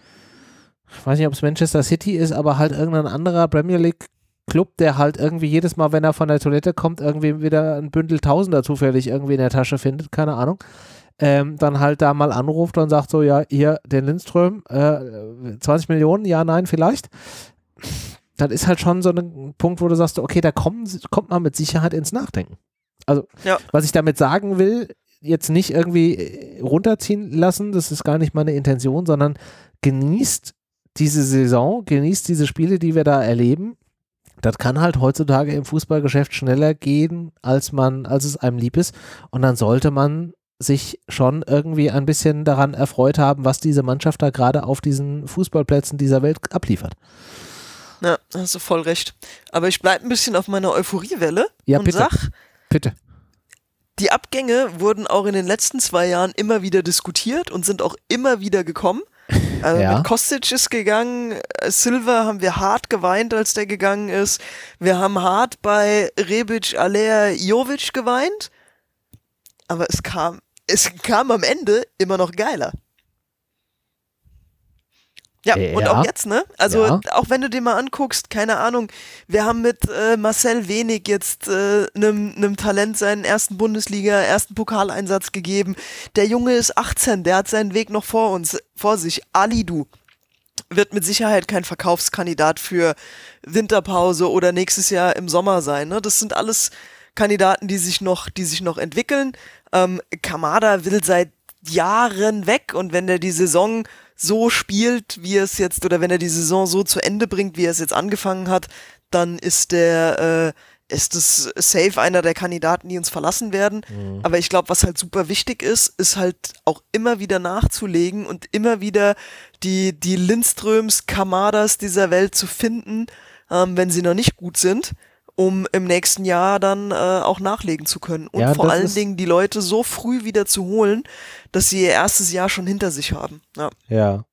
ich weiß nicht, ob es Manchester City ist, aber halt irgendein anderer Premier League Club, der halt irgendwie jedes Mal, wenn er von der Toilette kommt, irgendwie wieder ein Bündel Tausender zufällig irgendwie in der Tasche findet, keine Ahnung, ähm, dann halt da mal anruft und sagt so, ja, hier, den Lindström, äh, 20 Millionen, ja, nein, vielleicht. Dann ist halt schon so ein Punkt, wo du sagst, okay, da kommen, kommt man mit Sicherheit ins Nachdenken. Also, ja. was ich damit sagen will, jetzt nicht irgendwie äh, runterziehen lassen, das ist gar nicht meine Intention, sondern genießt diese Saison, genießt diese Spiele, die wir da erleben. Das kann halt heutzutage im Fußballgeschäft schneller gehen, als man, als es einem lieb ist. Und dann sollte man sich schon irgendwie ein bisschen daran erfreut haben, was diese Mannschaft da gerade auf diesen Fußballplätzen dieser Welt abliefert. Ja, hast du voll recht. Aber ich bleibe ein bisschen auf meiner Euphoriewelle ja, und bitte. sag, bitte. Die Abgänge wurden auch in den letzten zwei Jahren immer wieder diskutiert und sind auch immer wieder gekommen. Also ja. mit Kostic ist gegangen, Silva haben wir hart geweint, als der gegangen ist. Wir haben hart bei Rebic, Alea, Jovic geweint. Aber es kam, es kam am Ende immer noch geiler. Ja, ja, und auch jetzt, ne? Also ja. auch wenn du dir mal anguckst, keine Ahnung, wir haben mit äh, Marcel Wenig jetzt einem äh, Talent seinen ersten Bundesliga, ersten Pokaleinsatz gegeben. Der Junge ist 18, der hat seinen Weg noch vor uns, vor sich. Ali Du wird mit Sicherheit kein Verkaufskandidat für Winterpause oder nächstes Jahr im Sommer sein. Ne? Das sind alles Kandidaten, die sich noch, die sich noch entwickeln. Ähm, Kamada will seit Jahren weg und wenn der die Saison so spielt, wie er es jetzt, oder wenn er die Saison so zu Ende bringt, wie er es jetzt angefangen hat, dann ist der, äh, ist es safe einer der Kandidaten, die uns verlassen werden. Mhm. Aber ich glaube, was halt super wichtig ist, ist halt auch immer wieder nachzulegen und immer wieder die, die Lindströms, Kamadas dieser Welt zu finden, ähm, wenn sie noch nicht gut sind um im nächsten Jahr dann äh, auch nachlegen zu können. Und ja, vor allen Dingen die Leute so früh wieder zu holen, dass sie ihr erstes Jahr schon hinter sich haben. Ja, ja,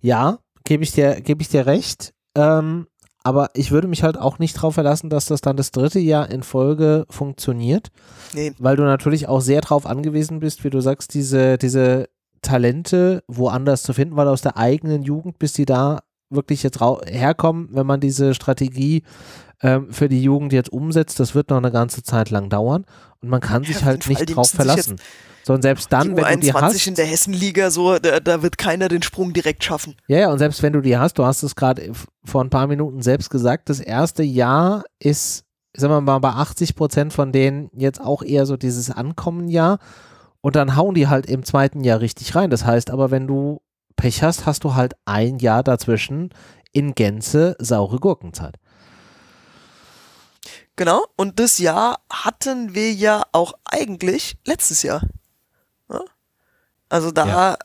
ja gebe ich dir, gebe ich dir recht. Ähm, aber ich würde mich halt auch nicht darauf verlassen, dass das dann das dritte Jahr in Folge funktioniert. Nee. Weil du natürlich auch sehr darauf angewiesen bist, wie du sagst, diese, diese Talente woanders zu finden, weil aus der eigenen Jugend, bis die da wirklich jetzt herkommen, wenn man diese Strategie ähm, für die Jugend jetzt umsetzt, das wird noch eine ganze Zeit lang dauern und man kann sich halt nicht drauf verlassen. So, und selbst dann, wenn du die hast. in der Hessenliga, so, da, da, wird keiner den Sprung direkt schaffen. Ja, ja, und selbst wenn du die hast, du hast es gerade vor ein paar Minuten selbst gesagt, das erste Jahr ist, sagen wir mal, bei 80 Prozent von denen jetzt auch eher so dieses Ankommenjahr. Und dann hauen die halt im zweiten Jahr richtig rein. Das heißt aber, wenn du Pech hast, hast du halt ein Jahr dazwischen in Gänze saure Gurkenzeit. Genau, und das Jahr hatten wir ja auch eigentlich letztes Jahr. Ja? Also da ja.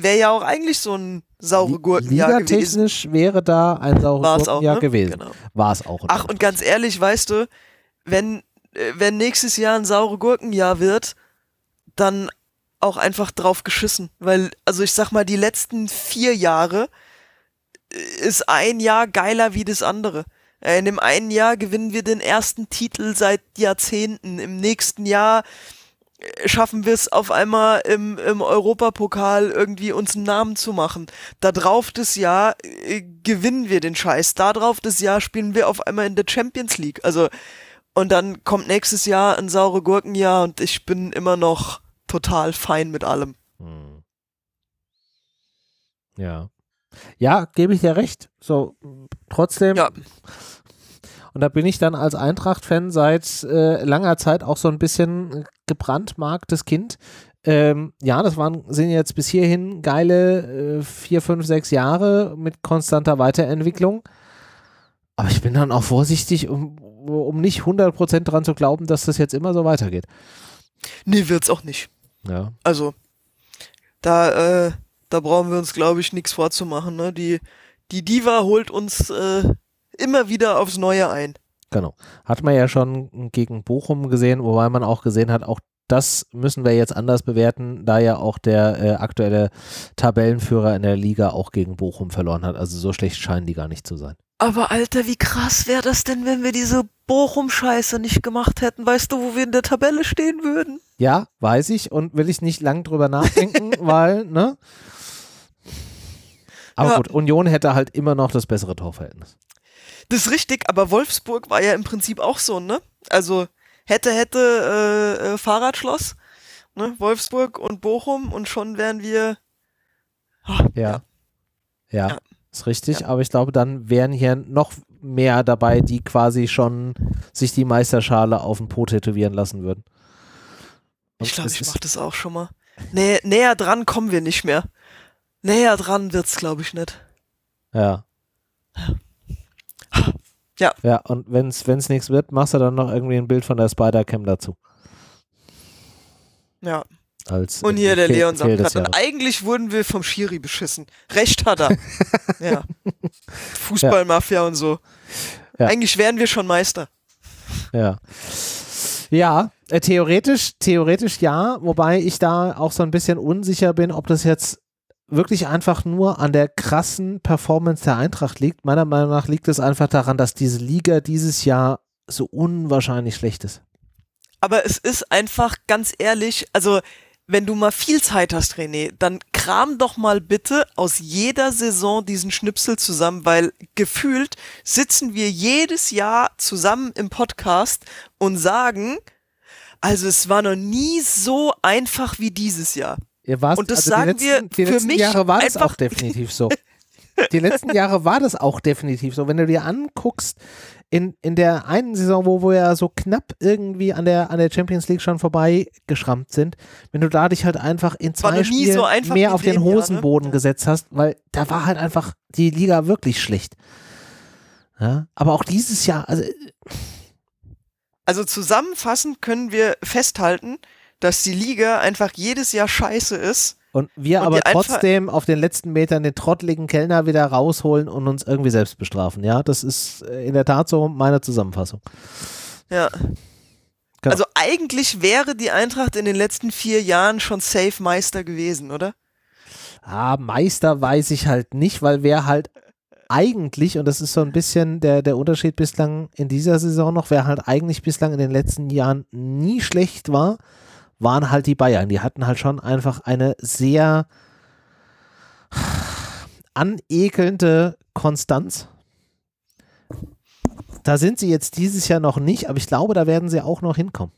wäre ja auch eigentlich so ein saure Gurkenjahr gewesen. Technisch wäre da ein saures Gurkenjahr ne? gewesen. Genau. War es auch. Ach, und ganz ehrlich, weißt du, wenn, äh, wenn nächstes Jahr ein saure Gurkenjahr wird, dann auch einfach drauf geschissen. Weil, also ich sag mal, die letzten vier Jahre äh, ist ein Jahr geiler wie das andere. Äh, in dem einen Jahr gewinnen wir den ersten Titel seit Jahrzehnten. Im nächsten Jahr äh, schaffen wir es auf einmal im, im Europapokal irgendwie uns einen Namen zu machen. Da drauf das Jahr äh, gewinnen wir den Scheiß. Da drauf das Jahr spielen wir auf einmal in der Champions League. Also, und dann kommt nächstes Jahr ein saure Gurkenjahr und ich bin immer noch total fein mit allem. Hm. Ja. Ja, gebe ich dir recht. So, trotzdem. Ja. Und da bin ich dann als Eintracht-Fan seit äh, langer Zeit auch so ein bisschen gebrandmarktes Kind. Ähm, ja, das waren, sind jetzt bis hierhin geile äh, vier, fünf, sechs Jahre mit konstanter Weiterentwicklung. Aber ich bin dann auch vorsichtig, um, um nicht 100% dran zu glauben, dass das jetzt immer so weitergeht. Nee, wird's auch nicht. Ja. Also, da, äh, da brauchen wir uns, glaube ich, nichts vorzumachen. Ne? Die, die Diva holt uns äh, immer wieder aufs Neue ein. Genau. Hat man ja schon gegen Bochum gesehen, wobei man auch gesehen hat, auch das müssen wir jetzt anders bewerten, da ja auch der äh, aktuelle Tabellenführer in der Liga auch gegen Bochum verloren hat. Also so schlecht scheinen die gar nicht zu sein. Aber Alter, wie krass wäre das denn, wenn wir diese Bochum-Scheiße nicht gemacht hätten? Weißt du, wo wir in der Tabelle stehen würden? Ja, weiß ich und will ich nicht lang drüber nachdenken, weil, ne? Aber Ja. gut, Union hätte halt immer noch das bessere Torverhältnis. Das ist richtig, aber Wolfsburg war ja im Prinzip auch so, ne? Also hätte, hätte äh, äh, Fahrradschloss, ne? Wolfsburg und Bochum und schon wären wir. Ah, Ja. Ja, Ja. Ist richtig, aber ich glaube, dann wären hier noch mehr dabei, die quasi schon sich die Meisterschale auf den Po tätowieren lassen würden. Und Ich glaube, es ich ist- mach das auch schon mal. Nä näher dran kommen wir nicht mehr. Näher dran wird's, glaube ich, nicht. Ja. Ja. Ja, und wenn es nichts wird, machst du dann noch irgendwie ein Bild von der Spider-Cam dazu. Ja. Als Und hier der Fehl- Leon sagt gerade, und eigentlich wurden wir vom Schiri beschissen. Recht hat er. ja. Fußballmafia und so. Ja. Eigentlich wären wir schon Meister. Ja. Ja, äh, theoretisch, theoretisch ja, wobei ich da auch so ein bisschen unsicher bin, ob das jetzt wirklich einfach nur an der krassen Performance der Eintracht liegt. Meiner Meinung nach liegt es einfach daran, dass diese Liga dieses Jahr so unwahrscheinlich schlecht ist. Aber es ist einfach ganz ehrlich, also wenn du mal viel Zeit hast, René, dann kram doch mal bitte aus jeder Saison diesen Schnipsel zusammen, weil gefühlt sitzen wir jedes Jahr zusammen im Podcast und sagen, also es war noch nie so einfach wie dieses Jahr. Warst, Und das also sagen die letzten, wir die letzten Jahre war das auch definitiv so. Die letzten Jahre war das auch definitiv so. Wenn du dir anguckst, in, in der einen Saison, wo wir ja so knapp irgendwie an der, an der Champions League schon vorbei geschrammt sind, wenn du da dich halt einfach in zwei Spielen so mehr auf den ne? Hosenboden Ja. gesetzt hast, weil da war halt einfach die Liga wirklich schlecht. Ja, aber auch dieses Jahr, also Also zusammenfassend können wir festhalten, dass die Liga einfach jedes Jahr scheiße ist. Und wir Und aber trotzdem auf den letzten Metern den trottligen Kellner wieder rausholen und uns irgendwie selbst bestrafen. Ja, das ist äh, in der Tat so meine Zusammenfassung. Ja. Genau. Also eigentlich wäre die Eintracht in den letzten vier Jahren schon safe Meister gewesen, oder? Ah, Meister weiß ich halt nicht, weil wer halt eigentlich, und das ist so ein bisschen der, der Unterschied bislang in dieser Saison noch, wer halt eigentlich bislang in den letzten Jahren nie schlecht war, waren halt die Bayern. Die hatten halt schon einfach eine sehr anekelnde Konstanz. Da sind sie jetzt dieses Jahr noch nicht, aber ich glaube, da werden sie auch noch hinkommen.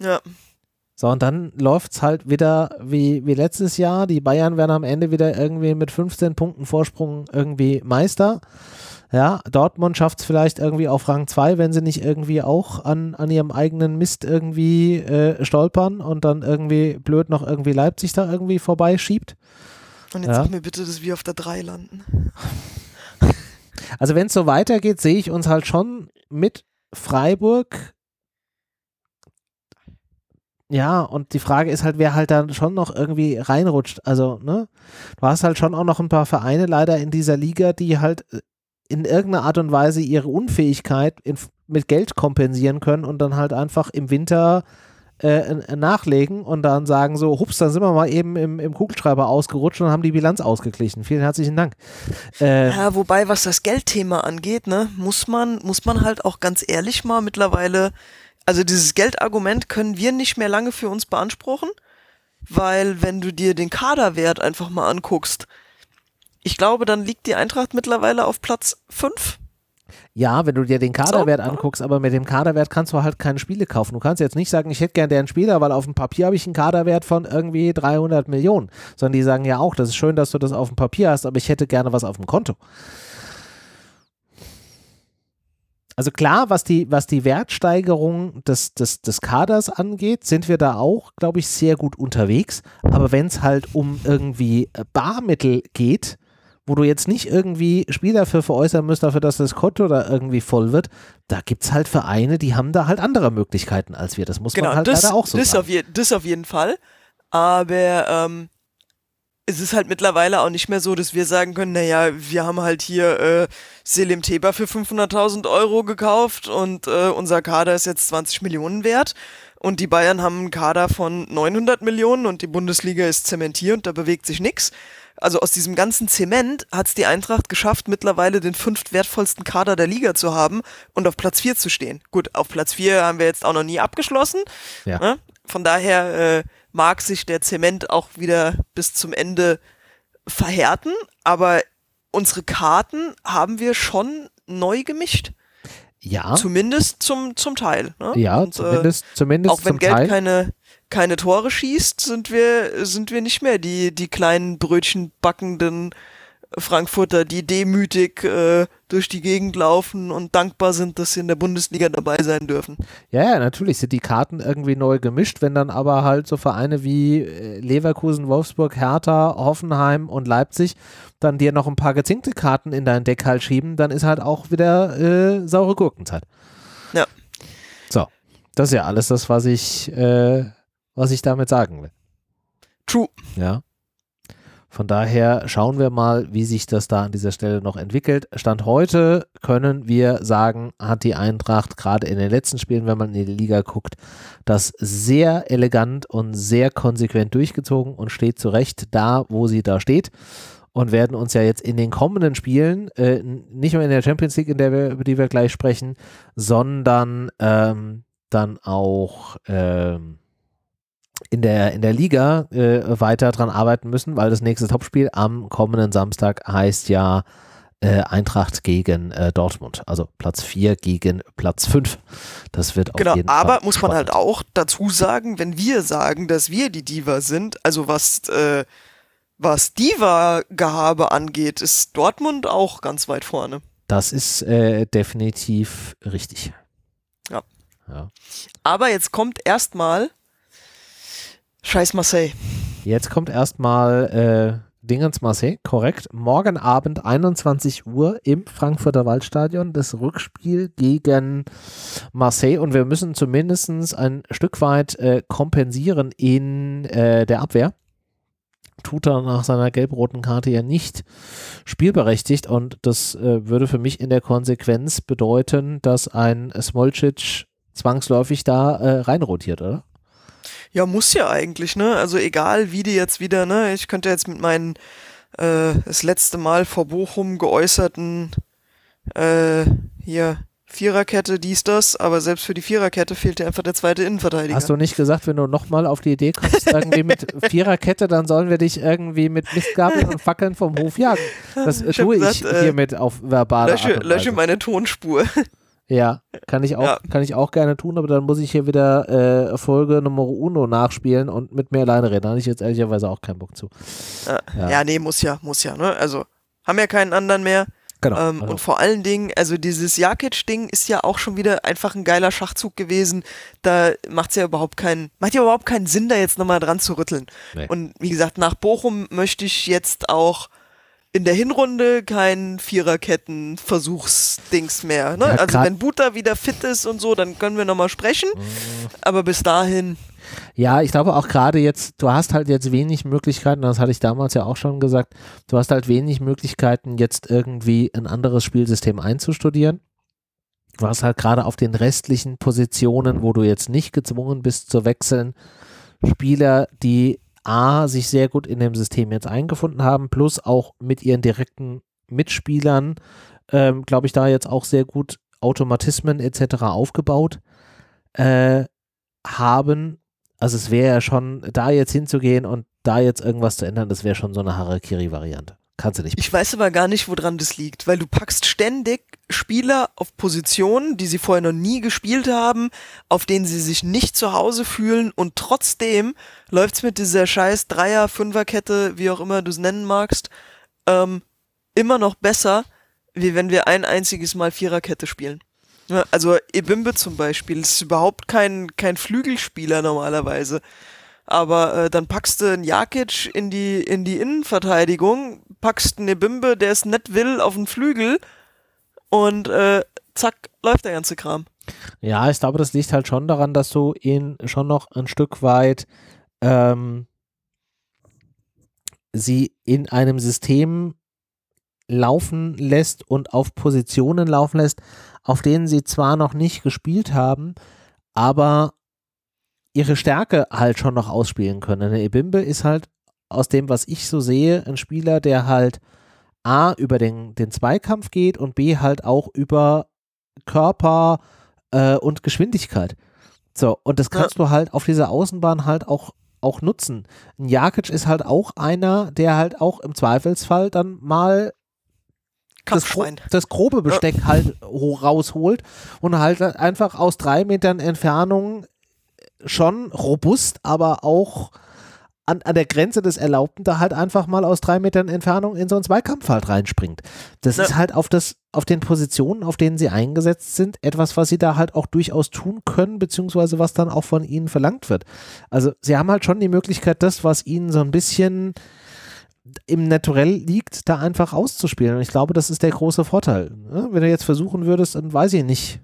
Ja. So, und dann läuft es halt wieder wie, wie letztes Jahr. Die Bayern werden am Ende wieder irgendwie mit 15 Punkten Vorsprung irgendwie Meister. Ja, Dortmund schafft es vielleicht irgendwie auf Rang 2, wenn sie nicht irgendwie auch an, an ihrem eigenen Mist irgendwie äh, stolpern und dann irgendwie blöd noch irgendwie Leipzig da irgendwie vorbeischiebt. Und jetzt Ja. sag mir bitte, dass wir auf der 3 landen. Also wenn es so weitergeht, sehe ich uns halt schon mit Freiburg. Ja, und die Frage ist halt, wer halt dann schon noch irgendwie reinrutscht. Also, ne? Du hast halt schon auch noch ein paar Vereine leider in dieser Liga, die halt äh, in irgendeiner Art und Weise ihre Unfähigkeit in, mit Geld kompensieren können und dann halt einfach im Winter äh, nachlegen und dann sagen so, hups, dann sind wir mal eben im, im Kugelschreiber ausgerutscht und haben die Bilanz ausgeglichen. Vielen herzlichen Dank. Äh, Ja, wobei, was das Geldthema angeht, ne, muss man, muss man halt auch ganz ehrlich mal mittlerweile, also dieses Geldargument können wir nicht mehr lange für uns beanspruchen, weil wenn du dir den Kaderwert einfach mal anguckst, ich glaube, dann liegt die Eintracht mittlerweile auf Platz 5. Ja, wenn du dir den Kaderwert So, anguckst, aber mit dem Kaderwert kannst du halt keine Spiele kaufen. Du kannst jetzt nicht sagen, ich hätte gern deren Spieler, weil auf dem Papier habe ich einen Kaderwert von irgendwie 300 Millionen. Sondern die sagen ja auch, das ist schön, dass du das auf dem Papier hast, aber ich hätte gerne was auf dem Konto. Also klar, was die, was die Wertsteigerung des, des, des Kaders angeht, sind wir da auch, glaube ich, sehr gut unterwegs. Aber wenn es halt um irgendwie Barmittel geht, wo du jetzt nicht irgendwie Spieler für veräußern musst, dafür, dass das Konto da irgendwie voll wird, da gibt es halt Vereine, die haben da halt andere Möglichkeiten als wir. Das muss Genau, man halt das, leider auch so das, sagen. auf je, das auf jeden Fall. Aber ähm, es ist halt mittlerweile auch nicht mehr so, dass wir sagen können, naja, wir haben halt hier äh, Selim Teba für 500.000 Euro gekauft und äh, unser Kader ist jetzt 20 Millionen wert und die Bayern haben einen Kader von 900 Millionen und die Bundesliga ist zementiert, da bewegt sich nichts. Also aus diesem ganzen Zement hat es die Eintracht geschafft, mittlerweile den fünft wertvollsten Kader der Liga zu haben und auf Platz 4 zu stehen. Gut, auf Platz 4 haben wir jetzt auch noch nie abgeschlossen. Ja. Ne? Von daher äh, mag sich der Zement auch wieder bis zum Ende verhärten, aber unsere Karten haben wir schon neu gemischt. Ja. Zumindest zum, zum Teil. Ne? Ja, Und, zumindest, äh, zumindest Auch wenn Geld Teil. keine keine Tore schießt, sind wir, sind wir nicht mehr die, die kleinen Brötchen backenden Frankfurter, die demütig äh, durch die Gegend laufen und dankbar sind, dass sie in der Bundesliga dabei sein dürfen. Ja, ja, natürlich sind die Karten irgendwie neu gemischt, wenn dann aber halt so Vereine wie äh, Leverkusen, Wolfsburg, Hertha, Hoffenheim und Leipzig dann dir noch ein paar gezinkte Karten in dein Deck halt schieben, dann ist halt auch wieder äh, saure Gurkenzeit. Ja. So, das ist ja alles das, was ich äh, was ich damit sagen will. True. Ja. Von daher schauen wir mal, wie sich das da an dieser Stelle noch entwickelt. Stand heute können wir sagen, hat die Eintracht gerade in den letzten Spielen, wenn man in die Liga guckt, das sehr elegant und sehr konsequent durchgezogen und steht zurecht da, wo sie da steht. Und werden uns ja jetzt in den kommenden Spielen, äh, nicht nur in der Champions League, in der wir, über die wir gleich sprechen, sondern ähm, dann auch ähm, in der, in der Liga äh, weiter dran arbeiten müssen, weil das nächste Topspiel am kommenden Samstag heißt ja äh, Eintracht gegen äh, Dortmund. Also Platz 4 gegen Platz 5. Das wird auf genau, jeden aber Fall muss man halt auch dazu sagen, wenn wir sagen, dass wir die Diva sind, also was, äh, was Diva-Gehabe angeht, ist Dortmund auch ganz weit vorne. Das ist äh, definitiv richtig. Ja. ja. Aber jetzt kommt erstmal Scheiß Marseille. Jetzt kommt erstmal äh, Dingens Marseille, korrekt. Morgen Abend 21 Uhr im Frankfurter Waldstadion das Rückspiel gegen Marseille und wir müssen zumindest ein Stück weit äh, kompensieren in äh, der Abwehr. Tut er nach seiner gelb-roten Karte ja nicht spielberechtigt und das äh, würde für mich in der Konsequenz bedeuten, dass ein Smolcic zwangsläufig da äh, reinrotiert, oder? Ja, muss ja eigentlich, ne? Also egal, wie die jetzt wieder, ne? Ich könnte jetzt mit meinen äh, das letzte Mal vor Bochum geäußerten äh, hier Viererkette, dies, das, aber selbst für die Viererkette fehlt dir einfach der zweite Innenverteidiger. Hast du nicht gesagt, wenn du nochmal auf die Idee kommst, irgendwie mit Viererkette, dann sollen wir dich irgendwie mit Mistgabeln und Fackeln vom Hof jagen? Das ich tue gesagt, ich hiermit auf verbale lösche, lösche meine Tonspur. Ja, kann ich auch, ja. kann ich auch gerne tun, aber dann muss ich hier wieder äh, Folge Nummer Uno nachspielen und mit mir alleine reden. Da habe ich jetzt ehrlicherweise auch keinen Bock zu. Ja. ja, nee, muss ja, muss ja, ne? Also, haben ja keinen anderen mehr. Genau, ähm, also. Und vor allen Dingen, also dieses Jakic-Ding ist ja auch schon wieder einfach ein geiler Schachzug gewesen. Da macht es ja überhaupt keinen, macht ja überhaupt keinen Sinn, da jetzt nochmal dran zu rütteln. Nee. Und wie gesagt, nach Bochum möchte ich jetzt auch in der Hinrunde kein Viererketten-Versuchsdings mehr. Ne? Ja, also wenn Buta wieder fit ist und so, dann können wir nochmal sprechen. Mhm. Aber bis dahin. Ja, ich glaube auch gerade jetzt, du hast halt jetzt wenig Möglichkeiten, das hatte ich damals ja auch schon gesagt, du hast halt wenig Möglichkeiten, jetzt irgendwie ein anderes Spielsystem einzustudieren. Du hast halt gerade auf den restlichen Positionen, wo du jetzt nicht gezwungen bist zu wechseln, Spieler, die A, sich sehr gut in dem System jetzt eingefunden haben, plus auch mit ihren direkten Mitspielern, ähm, glaube ich, da jetzt auch sehr gut Automatismen etc. aufgebaut äh, haben. Also es wäre ja schon, da jetzt hinzugehen und da jetzt irgendwas zu ändern, das wäre schon so eine Harakiri-Variante. Kannst du nicht. Ich weiß aber gar nicht, woran das liegt, weil du packst ständig Spieler auf Positionen, die sie vorher noch nie gespielt haben, auf denen sie sich nicht zu Hause fühlen und trotzdem läuft's mit dieser scheiß Dreier, Fünferkette, wie auch immer du es nennen magst, ähm, immer noch besser, wie wenn wir ein einziges Mal Viererkette spielen. Also Ebimbe zum Beispiel ist überhaupt kein, kein Flügelspieler normalerweise. Aber äh, dann packst du einen Jakic in die, in die Innenverteidigung, packst eine Bimbe, der es nicht will, auf den Flügel und äh, zack, läuft der ganze Kram. Ja, ich glaube, das liegt halt schon daran, dass du ihn schon noch ein Stück weit ähm, sie in einem System laufen lässt und auf Positionen laufen lässt, auf denen sie zwar noch nicht gespielt haben, aber ihre Stärke halt schon noch ausspielen können. Der Ebimbe ist halt aus dem, was ich so sehe, ein Spieler, der halt A über den, den Zweikampf geht und B halt auch über Körper äh, und Geschwindigkeit. So, und das kannst ja. du halt auf dieser Außenbahn halt auch, auch nutzen. Ein Jakic ist halt auch einer, der halt auch im Zweifelsfall dann mal das, das, grobe Besteck ja. halt rausholt und halt einfach aus drei Metern Entfernung schon robust, aber auch an, an der Grenze des Erlaubten da halt einfach mal aus drei Metern Entfernung in so einen Zweikampf halt reinspringt. Das ja. ist halt auf das, auf den Positionen, auf denen sie eingesetzt sind, etwas, was sie da halt auch durchaus tun können, beziehungsweise was dann auch von ihnen verlangt wird. Also sie haben halt schon die Möglichkeit, das, was ihnen so ein bisschen im Naturell liegt, da einfach auszuspielen. Und ich glaube, das ist der große Vorteil. Ne? Wenn du jetzt versuchen würdest, dann weiß ich nicht,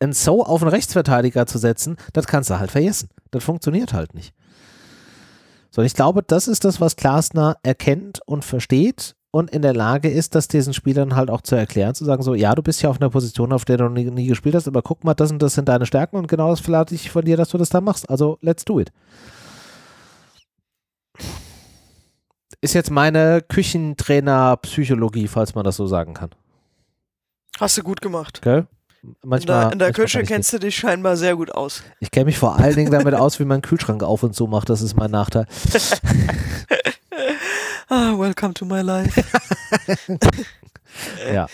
ein So auf einen Rechtsverteidiger zu setzen, das kannst du halt vergessen. Das funktioniert halt nicht. So, ich glaube, das ist das, was Glasner erkennt und versteht und in der Lage ist, das diesen Spielern halt auch zu erklären, zu sagen, so, ja, du bist ja auf einer Position, auf der du nie, nie gespielt hast, aber guck mal, das und das sind deine Stärken und genau das verlade ich von dir, dass du das da machst. Also, let's do it. Ist jetzt meine Küchentrainer-Psychologie, falls man das so sagen kann. Hast du gut gemacht. Gell? Manchmal. In der, in der Küche kennst du dich scheinbar sehr gut aus. Ich kenne mich vor allen Dingen damit aus, wie man Kühlschrank auf und zu macht. Das ist mein Nachteil. ah, welcome to my life. ja.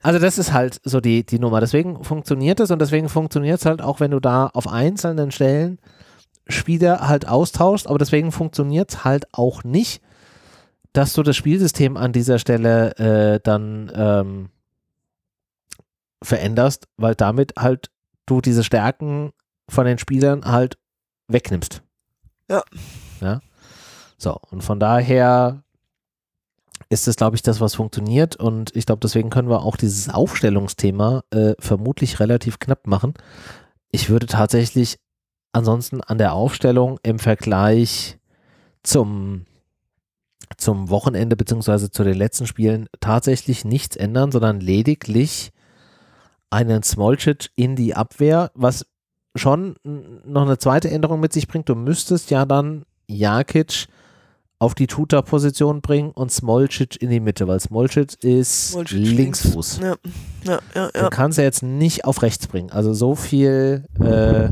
Also das ist halt so die, die Nummer. Deswegen funktioniert es und deswegen funktioniert es halt auch, wenn du da auf einzelnen Stellen Spieler halt austauschst, aber deswegen funktioniert es halt auch nicht, dass du das Spielsystem an dieser Stelle äh, dann ähm, veränderst, weil damit halt du diese Stärken von den Spielern halt wegnimmst. Ja. Ja. So, und von daher ist es, glaube ich, das, was funktioniert. Und ich glaube, deswegen können wir auch dieses Aufstellungsthema äh, vermutlich relativ knapp machen. Ich würde tatsächlich ansonsten an der Aufstellung im Vergleich zum, zum Wochenende beziehungsweise zu den letzten Spielen tatsächlich nichts ändern, sondern lediglich einen Smolcic in die Abwehr, was schon noch eine zweite Änderung mit sich bringt. Du müsstest ja dann Jakic auf die Tuta-Position bringen und Smolcic in die Mitte, weil Smolcic ist Smolcic Linksfuß. Ja. Ja, ja, ja. Du kannst ja jetzt nicht auf rechts bringen. Also so viel äh,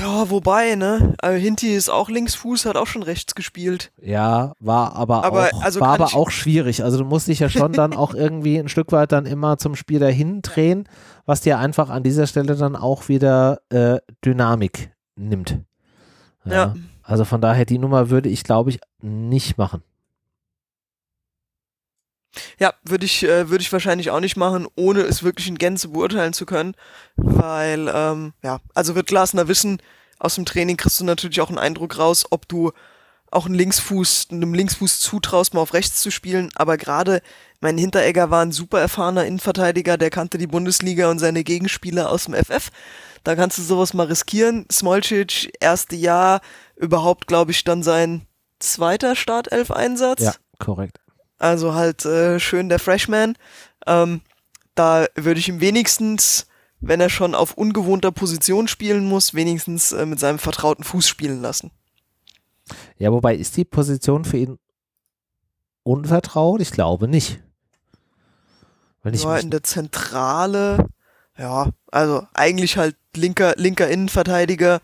ja, wobei, ne? Also Hinti ist auch Linksfuß, hat auch schon rechts gespielt. Ja, war aber, aber auch, also war aber auch schwierig. Also du musst dich ja schon dann auch irgendwie ein Stück weit dann immer zum Spiel dahin drehen, was dir einfach an dieser Stelle dann auch wieder äh, Dynamik nimmt. Ja. ja. Also von daher, die Nummer würde ich, glaube ich, nicht machen. Ja, würde ich, äh, würde ich wahrscheinlich auch nicht machen, ohne es wirklich in Gänze beurteilen zu können. Weil, ähm, ja, also wird Glasner wissen, aus dem Training kriegst du natürlich auch einen Eindruck raus, ob du auch einen Linksfuß, einem Linksfuß zutraust, mal auf rechts zu spielen. Aber gerade mein Hinteregger war ein super erfahrener Innenverteidiger, der kannte die Bundesliga und seine Gegenspieler aus dem FF. Da kannst du sowas mal riskieren. Smolcic, erste Jahr, überhaupt, glaube ich, dann sein zweiter Startelf-Einsatz. Ja, korrekt. Also halt äh, schön der Freshman. Ähm, da würde ich ihm wenigstens, wenn er schon auf ungewohnter Position spielen muss, wenigstens äh, mit seinem vertrauten Fuß spielen lassen. Ja, wobei ist die Position für ihn unvertraut? Ich glaube nicht. Wenn ich ja, in der Zentrale, ja, also eigentlich halt linker, linker Innenverteidiger.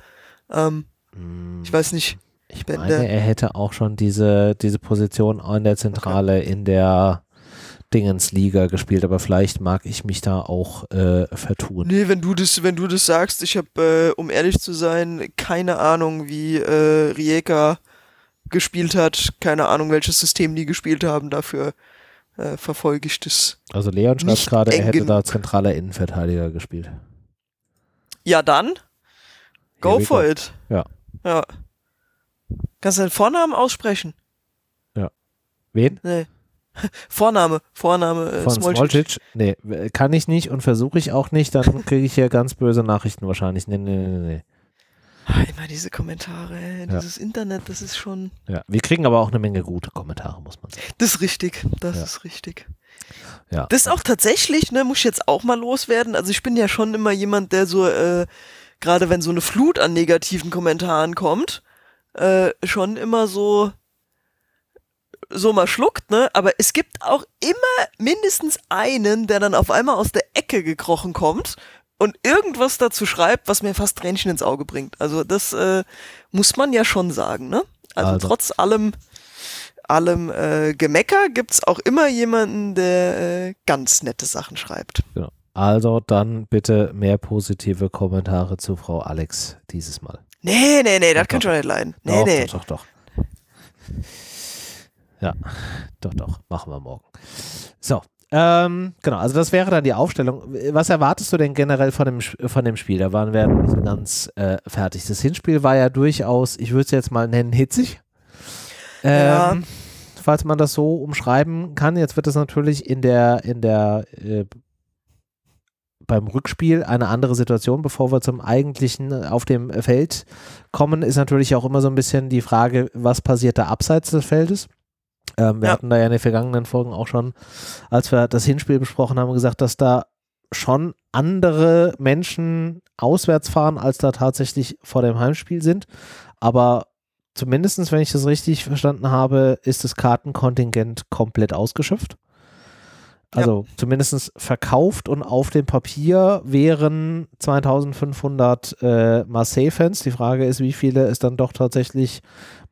Ähm, hm. Ich weiß nicht. Ich meine, er hätte auch schon diese, diese Position in der Zentrale okay. in der Dingensliga gespielt, aber vielleicht mag ich mich da auch äh, vertun. Nee, wenn du das, wenn du das sagst, ich habe, äh, um ehrlich zu sein, keine Ahnung, wie äh, Rijeka gespielt hat, keine Ahnung, welches System die gespielt haben, dafür äh, verfolge ich das. Also Leon schreibt gerade, er hätte da zentraler Innenverteidiger gespielt. Ja, dann go for it. Ja. Ja. Kannst du den Vornamen aussprechen? Ja. Wen? Nee. Vorname, Vorname äh, Von Smolcic. Nee, kann ich nicht und versuche ich auch nicht, dann kriege ich hier ganz böse Nachrichten wahrscheinlich. Nee, nee, nee, nee. Ah, immer diese Kommentare, ey. dieses Internet, das ist schon. Ja, wir kriegen aber auch eine Menge gute Kommentare, muss man sagen. Das ist richtig, das Ja. ist richtig. Ja. Das ist auch tatsächlich, ne, muss ich jetzt auch mal loswerden. Also ich bin ja schon immer jemand, der so, äh, gerade wenn so eine Flut an negativen Kommentaren kommt, äh, schon immer so, so mal schluckt, ne? Aber es gibt auch immer mindestens einen, der dann auf einmal aus der Ecke gekrochen kommt und irgendwas dazu schreibt, was mir fast Tränchen ins Auge bringt. Also das äh, muss man ja schon sagen, ne? Also, Also. trotz allem, allem äh, Gemecker gibt's auch immer jemanden, der äh, ganz nette Sachen schreibt. Genau. Also dann bitte mehr positive Kommentare zu Frau Alex dieses Mal. Nee, nee, nee, das kann schon nicht leiden. Nee, doch, nee. doch, doch, doch. Ja, doch, doch. Machen wir morgen. So, ähm, genau. Also das wäre dann die Aufstellung. Was erwartest du denn generell von dem, von dem Spiel? Da waren wir nicht so ganz äh, fertig. Das Hinspiel war ja durchaus, ich würde es jetzt mal nennen, hitzig. Ja. Ähm, Falls man das so umschreiben kann. Jetzt wird es natürlich in der, in der äh, beim Rückspiel eine andere Situation, bevor wir zum eigentlichen äh, auf dem Feld kommen, ist natürlich auch immer so ein bisschen die Frage, was passiert da abseits des Feldes. Ähm, wir Ja. hatten da ja in den vergangenen Folgen auch schon, als wir das Hinspiel besprochen haben, gesagt, dass da schon andere Menschen auswärts fahren, als da tatsächlich vor dem Heimspiel sind. Aber zumindestens, wenn ich das richtig verstanden habe, ist das Kartenkontingent komplett ausgeschöpft. Also zumindest verkauft und auf dem Papier wären 2500 äh, Marseille-Fans. Die Frage ist, wie viele es dann doch tatsächlich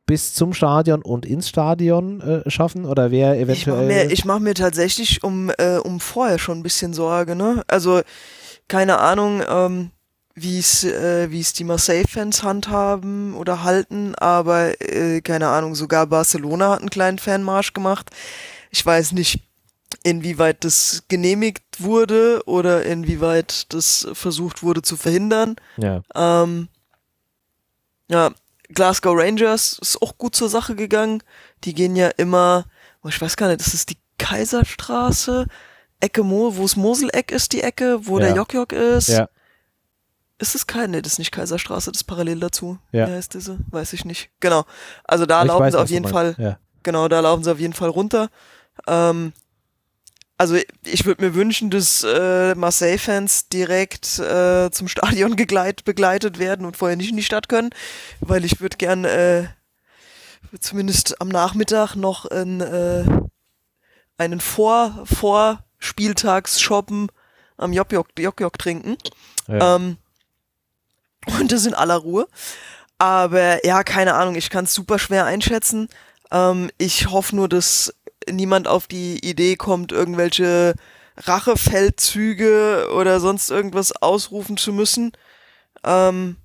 bis zum Stadion und ins Stadion äh, schaffen oder wer Ich mache eventuell. mir, ich mach mir tatsächlich um, äh, um vorher schon ein bisschen Sorge, ne? Also, keine Ahnung, ähm, wie es äh, es die Marseille-Fans handhaben oder halten, aber äh, keine Ahnung, sogar Barcelona hat einen kleinen Fanmarsch gemacht. Ich weiß nicht, inwieweit das genehmigt wurde oder inwieweit das versucht wurde zu verhindern. ja, Ähm, ja, Glasgow Rangers ist auch gut zur Sache gegangen. Die gehen ja immer, oh, ich weiß gar nicht, das ist die Kaiserstraße, Ecke Mo, wo es Moseleck ist, die Ecke, wo Ja. der Jokjok ist. ja, Ist es keine, das ist nicht Kaiserstraße, das ist parallel dazu. Ja. Wie heißt diese? Weiß ich nicht. Genau. Also da ich laufen weiß, sie auf jeden Fall. Ja. Genau, da laufen sie auf jeden Fall runter. Ähm, also ich würde mir wünschen, dass äh, Marseille-Fans direkt äh, zum Stadion gegleit, begleitet werden und vorher nicht in die Stadt können, weil ich würde gern äh, zumindest am Nachmittag noch in, äh, einen Vor Vorspieltags-Shoppen am Jokjok Jokjok trinken. Ja. Ähm, und das in aller Ruhe. Aber ja, keine Ahnung, ich kann es super schwer einschätzen. Ähm, ich hoffe nur, dass niemand auf die Idee kommt, irgendwelche Rachefeldzüge oder sonst irgendwas ausrufen zu müssen. Ähm,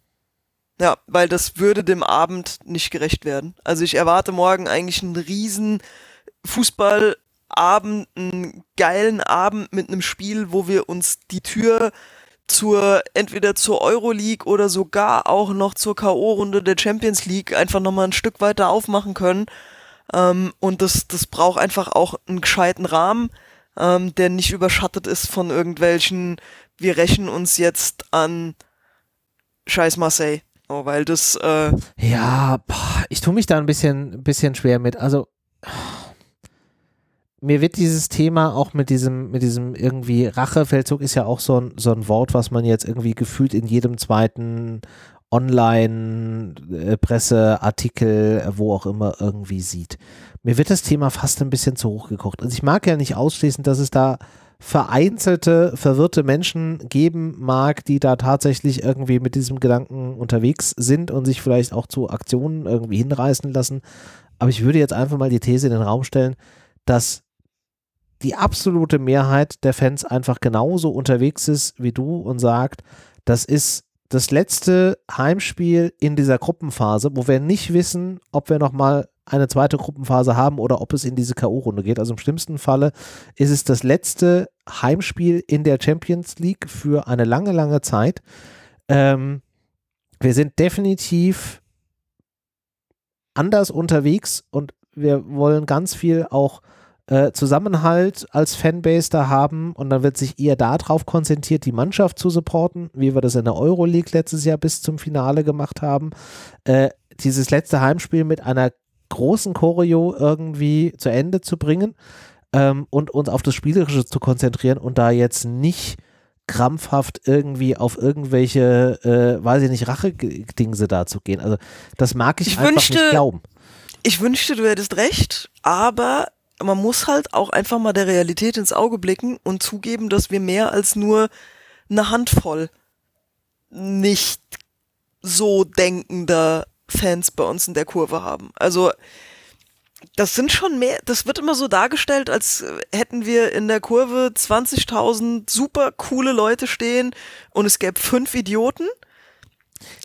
ja, weil das würde dem Abend nicht gerecht werden. Also ich erwarte morgen eigentlich einen riesen Fußballabend, einen geilen Abend mit einem Spiel, wo wir uns die Tür zur entweder zur Euroleague oder sogar auch noch zur KO-Runde der Champions League einfach nochmal ein Stück weiter aufmachen können. Ähm, und das, das braucht einfach auch einen gescheiten Rahmen, ähm, der nicht überschattet ist von irgendwelchen, wir rächen uns jetzt an Scheiß Marseille. Oh, weil das, äh, Ja, boah, ich tue mich da ein bisschen, bisschen schwer mit. Also mir wird dieses Thema auch mit diesem, mit diesem irgendwie Rachefeldzug ist ja auch so ein, so ein Wort, was man jetzt irgendwie gefühlt in jedem zweiten Online-Presseartikel, wo auch immer irgendwie sieht. Mir wird das Thema fast ein bisschen zu hoch gekocht. Also ich mag ja nicht ausschließen, dass es da vereinzelte, verwirrte Menschen geben mag, die da tatsächlich irgendwie mit diesem Gedanken unterwegs sind und sich vielleicht auch zu Aktionen irgendwie hinreißen lassen. Aber ich würde jetzt einfach mal die These in den Raum stellen, dass die absolute Mehrheit der Fans einfach genauso unterwegs ist wie du und sagt, das ist das letzte Heimspiel in dieser Gruppenphase, wo wir nicht wissen, ob wir nochmal eine zweite Gruppenphase haben oder ob es in diese K.O.-Runde geht. Also im schlimmsten Falle ist es das letzte Heimspiel in der Champions League für eine lange, lange Zeit. Ähm, wir sind definitiv anders unterwegs und wir wollen ganz viel auch äh, Zusammenhalt als Fanbase da haben und dann wird sich eher darauf konzentriert, die Mannschaft zu supporten, wie wir das in der Euroleague letztes Jahr bis zum Finale gemacht haben. Äh, dieses letzte Heimspiel mit einer großen Choreo irgendwie zu Ende zu bringen ähm, und uns auf das Spielerische zu konzentrieren und da jetzt nicht krampfhaft irgendwie auf irgendwelche, äh, weiß ich nicht, Rache-Dingse da zu gehen. Also das mag ich, ich einfach wünschte, nicht glauben. Ich wünschte, du hättest recht, aber man muss halt auch einfach mal der Realität ins Auge blicken und zugeben, dass wir mehr als nur eine Handvoll nicht so denkender Fans bei uns in der Kurve haben. Also das sind schon mehr, das wird immer so dargestellt, als hätten wir in der Kurve 20.000 super coole Leute stehen und es gäbe fünf Idioten.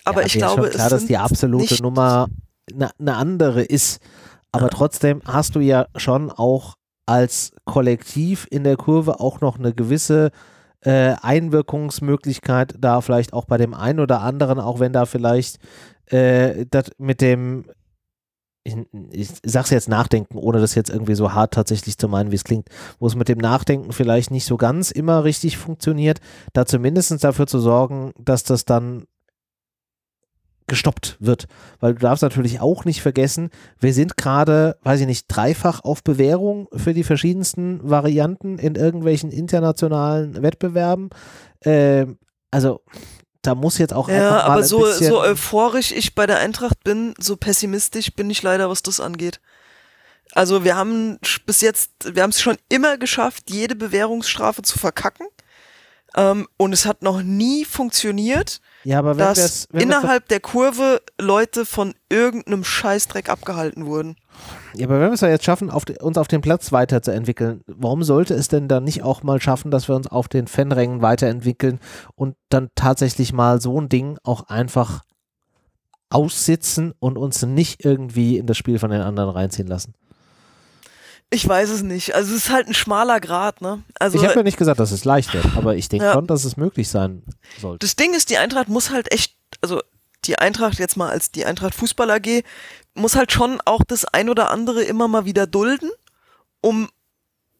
Aber ja, ich glaube, klar, es dass die absolute Nummer eine ne andere ist. Aber trotzdem hast du ja schon auch als Kollektiv in der Kurve auch noch eine gewisse äh, Einwirkungsmöglichkeit da vielleicht auch bei dem einen oder anderen, auch wenn da vielleicht äh, das mit dem ich, ich sag's jetzt nachdenken, ohne das jetzt irgendwie so hart tatsächlich zu meinen, wie es klingt, wo es mit dem Nachdenken vielleicht nicht so ganz immer richtig funktioniert, da zumindest dafür zu sorgen, dass das dann gestoppt wird. Weil du darfst natürlich auch nicht vergessen, wir sind gerade, weiß ich nicht, dreifach auf Bewährung für die verschiedensten Varianten in irgendwelchen internationalen Wettbewerben. Äh, also da muss jetzt auch ja, einfach mal aber so, so euphorisch ich bei der Eintracht bin, so pessimistisch bin ich leider, was das angeht. Also wir haben bis jetzt, wir haben es schon immer geschafft, jede Bewährungsstrafe zu verkacken. Ähm, und es hat noch nie funktioniert, ja, aber wenn dass wenn innerhalb der Kurve Leute von irgendeinem Scheißdreck abgehalten wurden. Ja, aber wenn wir es ja jetzt schaffen, auf uns auf dem Platz weiterzuentwickeln, warum sollte es denn dann nicht auch mal schaffen, dass wir uns auf den Fanrängen weiterentwickeln und dann tatsächlich mal so ein Ding auch einfach aussitzen und uns nicht irgendwie in das Spiel von den anderen reinziehen lassen? Ich weiß es nicht. Also es ist halt ein schmaler Grad, ne? Also, ich habe ja nicht gesagt, dass es leicht wird, aber ich denke ja. schon, dass es möglich sein sollte. Das Ding ist, die Eintracht muss halt echt, also die Eintracht jetzt mal als die Eintracht Fußball AG muss halt schon auch das ein oder andere immer mal wieder dulden, um,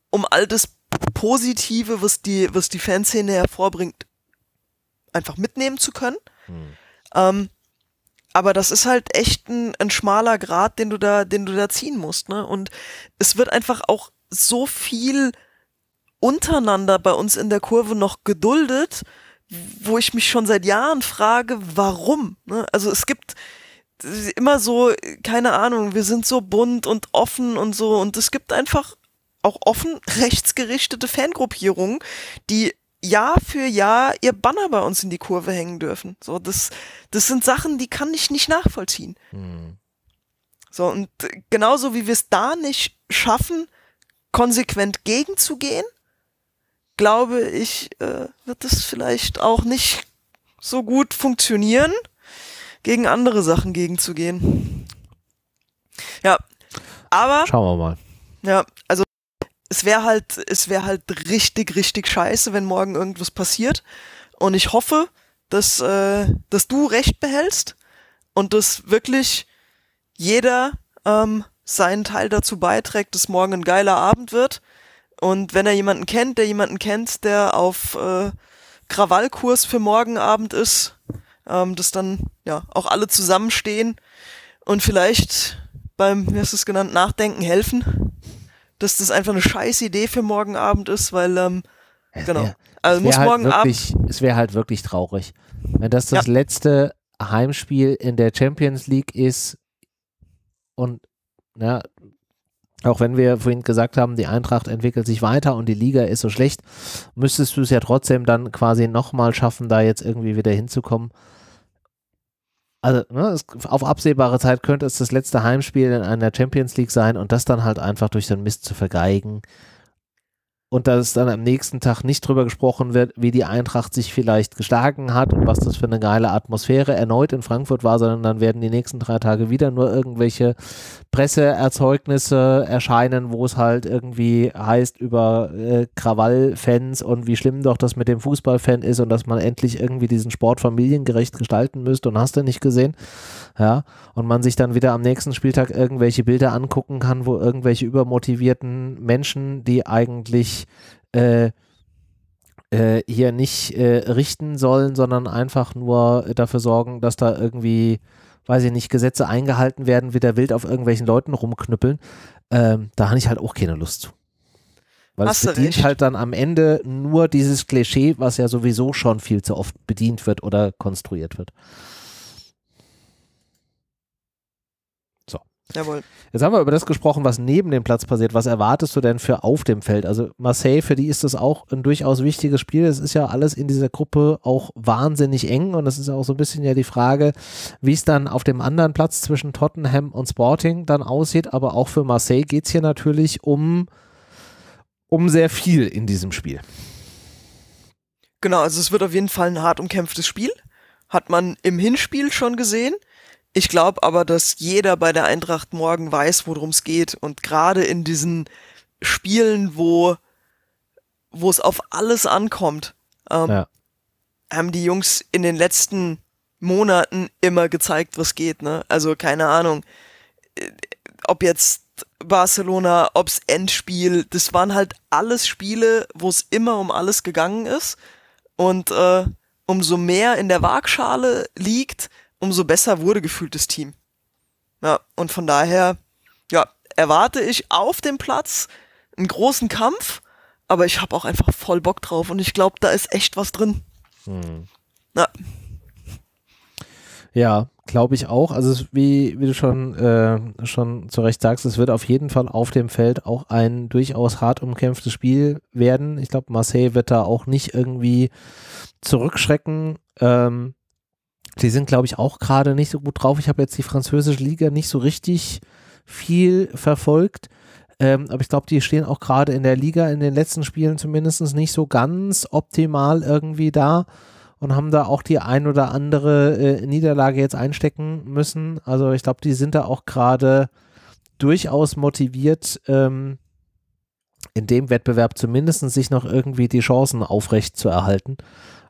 um all das Positive, was die, was die Fanszene hervorbringt, einfach mitnehmen zu können. Hm. Ähm, aber das ist halt echt ein, ein schmaler Grad, den du da, den du da ziehen musst, ne? Und es wird einfach auch so viel untereinander bei uns in der Kurve noch geduldet, wo ich mich schon seit Jahren frage, warum? Ne? Also es gibt immer so, keine Ahnung, wir sind so bunt und offen und so und es gibt einfach auch offen rechtsgerichtete Fangruppierungen, die Jahr für Jahr ihr Banner bei uns in die Kurve hängen dürfen. So, das, das sind Sachen, die kann ich nicht nachvollziehen. Mhm. So, und genauso wie wir es da nicht schaffen, konsequent gegenzugehen, glaube ich, äh, wird es vielleicht auch nicht so gut funktionieren, gegen andere Sachen gegenzugehen. Ja, aber. Schauen wir mal. Ja, also es wäre halt, es wäre halt richtig, richtig scheiße, wenn morgen irgendwas passiert. Und ich hoffe, dass, äh, dass du recht behältst und dass wirklich jeder ähm, seinen Teil dazu beiträgt, dass morgen ein geiler Abend wird. Und wenn er jemanden kennt, der jemanden kennt, der auf äh, Krawallkurs für morgen Abend ist, ähm, dass dann ja auch alle zusammenstehen und vielleicht beim, wie hast du es genannt, Nachdenken helfen dass das einfach eine scheiß Idee für morgen Abend ist, weil, ähm, es genau. Wär, also muss halt morgen wirklich, Abend. Es wäre halt wirklich traurig, wenn das das ja. letzte Heimspiel in der Champions League ist und, ja, auch wenn wir vorhin gesagt haben, die Eintracht entwickelt sich weiter und die Liga ist so schlecht, müsstest du es ja trotzdem dann quasi nochmal schaffen, da jetzt irgendwie wieder hinzukommen also ne, es, auf absehbare Zeit könnte es das letzte Heimspiel in einer Champions League sein und das dann halt einfach durch den Mist zu vergeigen. Und dass dann am nächsten Tag nicht drüber gesprochen wird, wie die Eintracht sich vielleicht geschlagen hat und was das für eine geile Atmosphäre erneut in Frankfurt war, sondern dann werden die nächsten drei Tage wieder nur irgendwelche Presseerzeugnisse erscheinen, wo es halt irgendwie heißt über äh, Krawallfans und wie schlimm doch das mit dem Fußballfan ist und dass man endlich irgendwie diesen Sport familiengerecht gestalten müsste und hast du nicht gesehen. Ja, und man sich dann wieder am nächsten Spieltag irgendwelche Bilder angucken kann, wo irgendwelche übermotivierten Menschen, die eigentlich äh, äh, hier nicht äh, richten sollen, sondern einfach nur dafür sorgen, dass da irgendwie, weiß ich nicht, Gesetze eingehalten werden, wieder wild auf irgendwelchen Leuten rumknüppeln. Ähm, da habe ich halt auch keine Lust zu. Weil Hast es bedient halt dann am Ende nur dieses Klischee, was ja sowieso schon viel zu oft bedient wird oder konstruiert wird. Jawohl. Jetzt haben wir über das gesprochen, was neben dem Platz passiert. Was erwartest du denn für auf dem Feld? Also Marseille, für die ist das auch ein durchaus wichtiges Spiel. Es ist ja alles in dieser Gruppe auch wahnsinnig eng und es ist auch so ein bisschen ja die Frage, wie es dann auf dem anderen Platz zwischen Tottenham und Sporting dann aussieht. Aber auch für Marseille geht es hier natürlich um, um sehr viel in diesem Spiel. Genau, also es wird auf jeden Fall ein hart umkämpftes Spiel. Hat man im Hinspiel schon gesehen. Ich glaube aber, dass jeder bei der Eintracht morgen weiß, worum es geht. Und gerade in diesen Spielen, wo, wo es auf alles ankommt, ähm, Ja. haben die Jungs in den letzten Monaten immer gezeigt, was geht. Ne? Also keine Ahnung, äh, ob jetzt Barcelona, ob's Endspiel, das waren halt alles Spiele, wo es immer um alles gegangen ist. Und äh, umso mehr in der Waagschale liegt, umso besser wurde gefühlt das Team. Ja, und von daher, ja, erwarte ich auf dem Platz einen großen Kampf, aber ich habe auch einfach voll Bock drauf und ich glaube, da ist echt was drin. Ja, Ja, glaube ich auch. Also wie, wie du schon, äh, schon zu Recht sagst, es wird auf jeden Fall auf dem Feld auch ein durchaus hart umkämpftes Spiel werden. Ich glaube, Marseille wird da auch nicht irgendwie zurückschrecken. Ähm, die sind, glaube ich, auch gerade nicht so gut drauf. Ich habe jetzt die französische Liga nicht so richtig viel verfolgt. Ähm, aber ich glaube, die stehen auch gerade in der Liga in den letzten Spielen zumindest nicht so ganz optimal irgendwie da und haben da auch die ein oder andere äh, Niederlage jetzt einstecken müssen. Also ich glaube, die sind da auch gerade durchaus motiviert, ähm, in dem Wettbewerb zumindest sich noch irgendwie die Chancen aufrecht zu erhalten.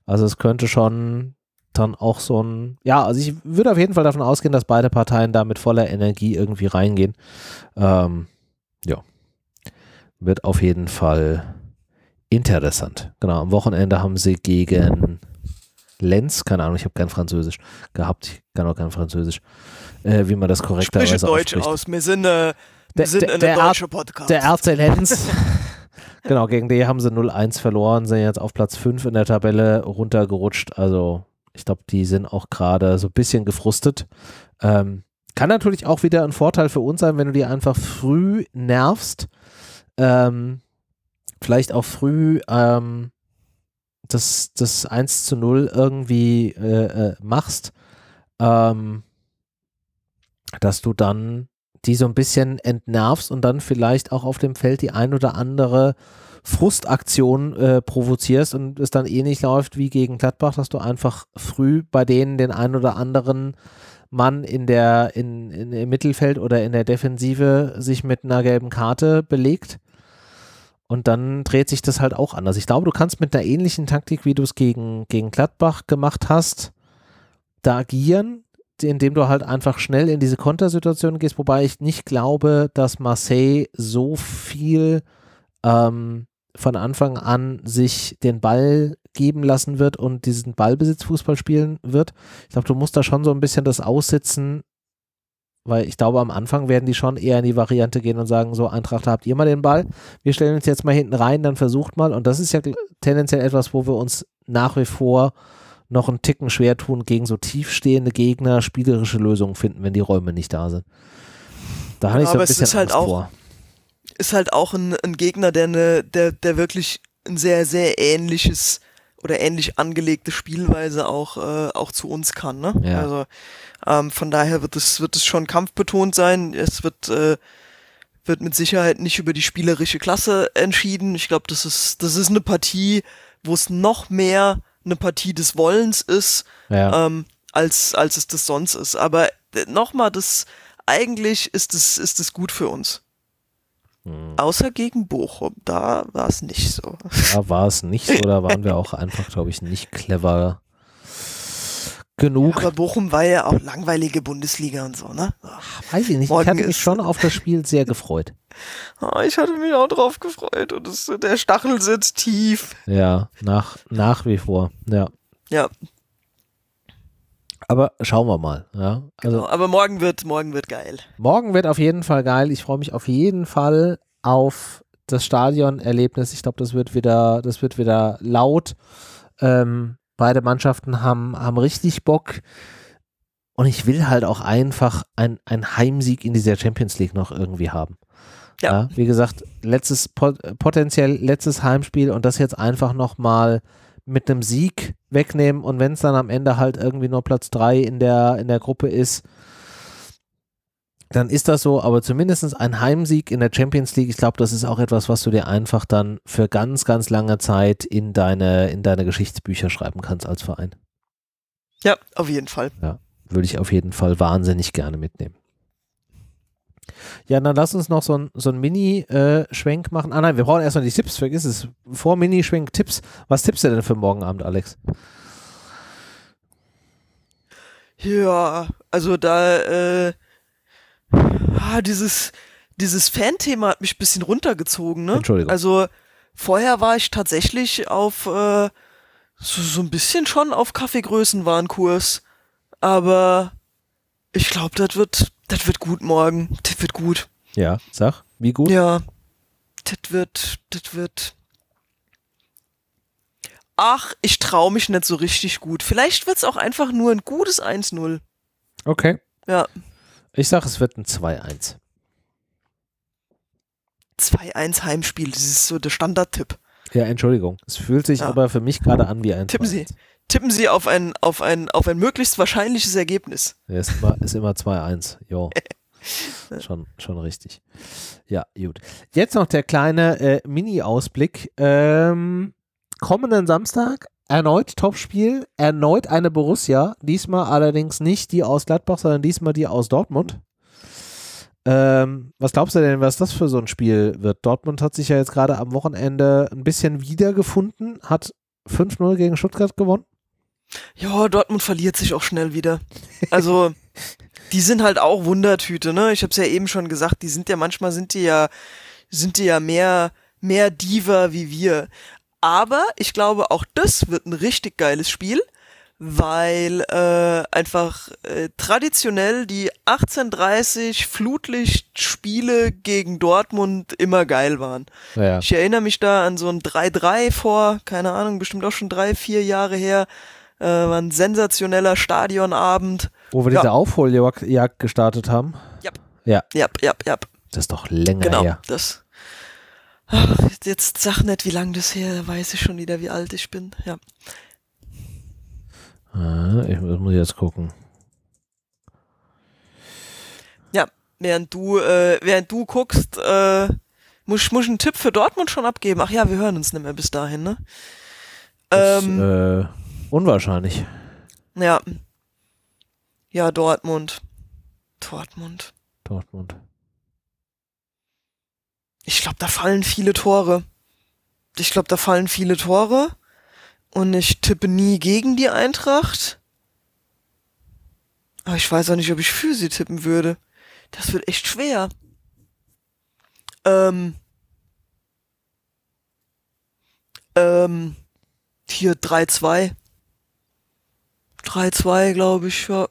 Also es könnte schon dann auch so ein, ja, also ich würde auf jeden Fall davon ausgehen, dass beide Parteien da mit voller Energie irgendwie reingehen. Ähm, ja, wird auf jeden Fall interessant. Genau, am Wochenende haben sie gegen Lenz, keine Ahnung, ich habe kein Französisch gehabt, ich kann auch kein Französisch, äh, wie man das spreche korrekterweise Deutsch ausspricht. aus. Wir sind, äh, wir Der- sind der- der deutsche Podcast. Der RC Lenz. genau, gegen die haben sie 0-1 verloren, sind jetzt auf Platz 5 in der Tabelle runtergerutscht. Also ich glaube, die sind auch gerade so ein bisschen gefrustet. Ähm, kann natürlich auch wieder ein Vorteil für uns sein, wenn du die einfach früh nervst. Ähm, vielleicht auch früh ähm, das, das 1 zu 0 irgendwie äh, äh, machst. Ähm, dass du dann die so ein bisschen entnervst und dann vielleicht auch auf dem Feld die ein oder andere Frustaktion äh, provozierst und es dann ähnlich läuft wie gegen Gladbach, dass du einfach früh bei denen den ein oder anderen Mann in der in, in, im Mittelfeld oder in der Defensive sich mit einer gelben Karte belegt. Und dann dreht sich das halt auch anders. Ich glaube, du kannst mit einer ähnlichen Taktik, wie du es gegen, gegen Gladbach gemacht hast, da agieren, indem du halt einfach schnell in diese Kontersituation gehst, wobei ich nicht glaube, dass Marseille so viel ähm, von Anfang an sich den Ball geben lassen wird und diesen Ballbesitzfußball spielen wird. Ich glaube, du musst da schon so ein bisschen das aussitzen, weil ich glaube, am Anfang werden die schon eher in die Variante gehen und sagen, so Eintracht, habt ihr mal den Ball, wir stellen uns jetzt mal hinten rein, dann versucht mal und das ist ja tendenziell etwas, wo wir uns nach wie vor noch einen Ticken schwer tun, gegen so tiefstehende Gegner spielerische Lösungen finden, wenn die Räume nicht da sind. Da habe ich so ein bisschen halt Angst vor. Ist halt auch ein, ein Gegner, der, ne, der, der wirklich ein sehr, sehr ähnliches oder ähnlich angelegte Spielweise auch, äh, auch zu uns kann. Ne? Ja. Also ähm, von daher wird es, wird es schon kampfbetont sein. Es wird, äh, wird mit Sicherheit nicht über die spielerische Klasse entschieden. Ich glaube, das ist, das ist eine Partie, wo es noch mehr eine Partie des Wollens ist, Ja. ähm, als, als es das sonst ist. Aber nochmal, das eigentlich ist es ist es gut für uns. Hm. Außer gegen Bochum, da war es nicht so. Da war es nicht so, da waren wir auch einfach, glaube ich, nicht clever genug. Aber Bochum war ja auch langweilige Bundesliga und so, ne? Weiß ich nicht, ich Morgen hatte mich schon auf das Spiel sehr gefreut. Ah, ich hatte mich auch drauf gefreut und es, der Stachel sitzt tief. Ja, nach, nach wie vor, ja. Ja, Aber schauen wir mal, ja. Also genau. aber morgen wird, morgen wird geil. morgen wird auf jeden Fall geil. Ich freue mich auf jeden Fall auf das Stadionerlebnis. Ich glaube, das wird wieder, das wird wieder laut. Ähm, beide Mannschaften haben, haben richtig Bock. Und ich will halt auch einfach ein, ein Heimsieg in dieser Champions League noch irgendwie haben. Ja. wie gesagt, letztes pot potenziell letztes Heimspiel und das jetzt einfach nochmal mit einem Sieg wegnehmen und wenn es dann am Ende halt irgendwie nur Platz 3 in der, in der Gruppe ist, dann ist das so, aber zumindest ein Heimsieg in der Champions League, ich glaube, das ist auch etwas, was du dir einfach dann für ganz, ganz lange Zeit in deine, in deine Geschichtsbücher schreiben kannst als Verein. Ja, auf jeden Fall. Würde ich auf jeden Fall wahnsinnig gerne mitnehmen. Ja, dann lass uns noch so ein, so ein Mini-Schwenk machen. Ah nein, wir brauchen erstmal die Tipps, vergiss es. Vor Mini-Schwenk Tipps. Was tippst du denn für morgen Abend, Alex? Ja, also da, äh, ah, dieses, dieses Fan-Thema hat mich ein bisschen runtergezogen, ne? Entschuldigung. Also vorher war ich tatsächlich auf, äh, so, so ein bisschen schon auf Kaffeegrößenwarenkurs. Aber ich glaube, das wird, das wird gut morgen. Das wird gut. Ja, sag, wie gut? Ja, das wird, das wird. Ach, ich traue mich nicht so richtig gut. Vielleicht wird's auch einfach nur ein gutes 1-0. Okay. Ja, Ich sag, es wird ein 2-1. 2-1 Heimspiel. Das ist so der Standardtipp. Ja, Entschuldigung. Es fühlt sich Ja. aber für mich gerade an wie ein Tippen Sie. 2-1. Tippen Sie auf ein, auf ein, auf ein möglichst wahrscheinliches Ergebnis. Ja, ist immer, ist immer 2-1. Jo. schon, schon richtig. Ja, gut. Jetzt noch der kleine äh, Mini-Ausblick. Ähm, kommenden Samstag erneut Topspiel, erneut eine Borussia. Diesmal allerdings nicht die aus Gladbach, sondern diesmal die aus Dortmund. Ähm, was glaubst du denn, was das für so ein Spiel wird? Dortmund hat sich ja jetzt gerade am Wochenende ein bisschen wiedergefunden, hat 5-0 gegen Stuttgart gewonnen. Ja, Dortmund verliert sich auch schnell wieder. Also, die sind halt auch Wundertüte, ne? Ich hab's ja eben schon gesagt, die sind ja manchmal sind die ja sind die ja mehr mehr Diva wie wir. Aber ich glaube, auch das wird ein richtig geiles Spiel, weil äh, einfach äh, traditionell die 1830 Flutlichtspiele gegen Dortmund immer geil waren. Ja, Ich erinnere mich da an so ein 3-3 vor, keine Ahnung, bestimmt auch schon drei, vier Jahre her. Äh, war ein sensationeller Stadionabend. Wo wir Ja. diese Aufholjagd gestartet haben. Ja. Ja, Ja, ja, ja, das ist doch länger genau. her. Das. Ach, jetzt sag nicht, wie lang das her, weiß ich schon wieder, wie alt ich bin. Ja. Ah, ich das muss jetzt gucken. Ja, während du, äh, während du guckst, äh, muss, muss ich einen Tipp für Dortmund schon abgeben. Ach ja, wir hören uns nicht mehr bis dahin, ne? Das, Ähm, äh, unwahrscheinlich. ja. Ja, Dortmund. Dortmund. Dortmund. Ich glaube, da fallen viele Tore. Ich glaube, da fallen viele Tore. Und ich tippe nie gegen die Eintracht. Aber ich weiß auch nicht, ob ich für sie tippen würde. Das wird echt schwer. Ähm. Ähm. Hier 3-2. 3-2, glaube ich, ja.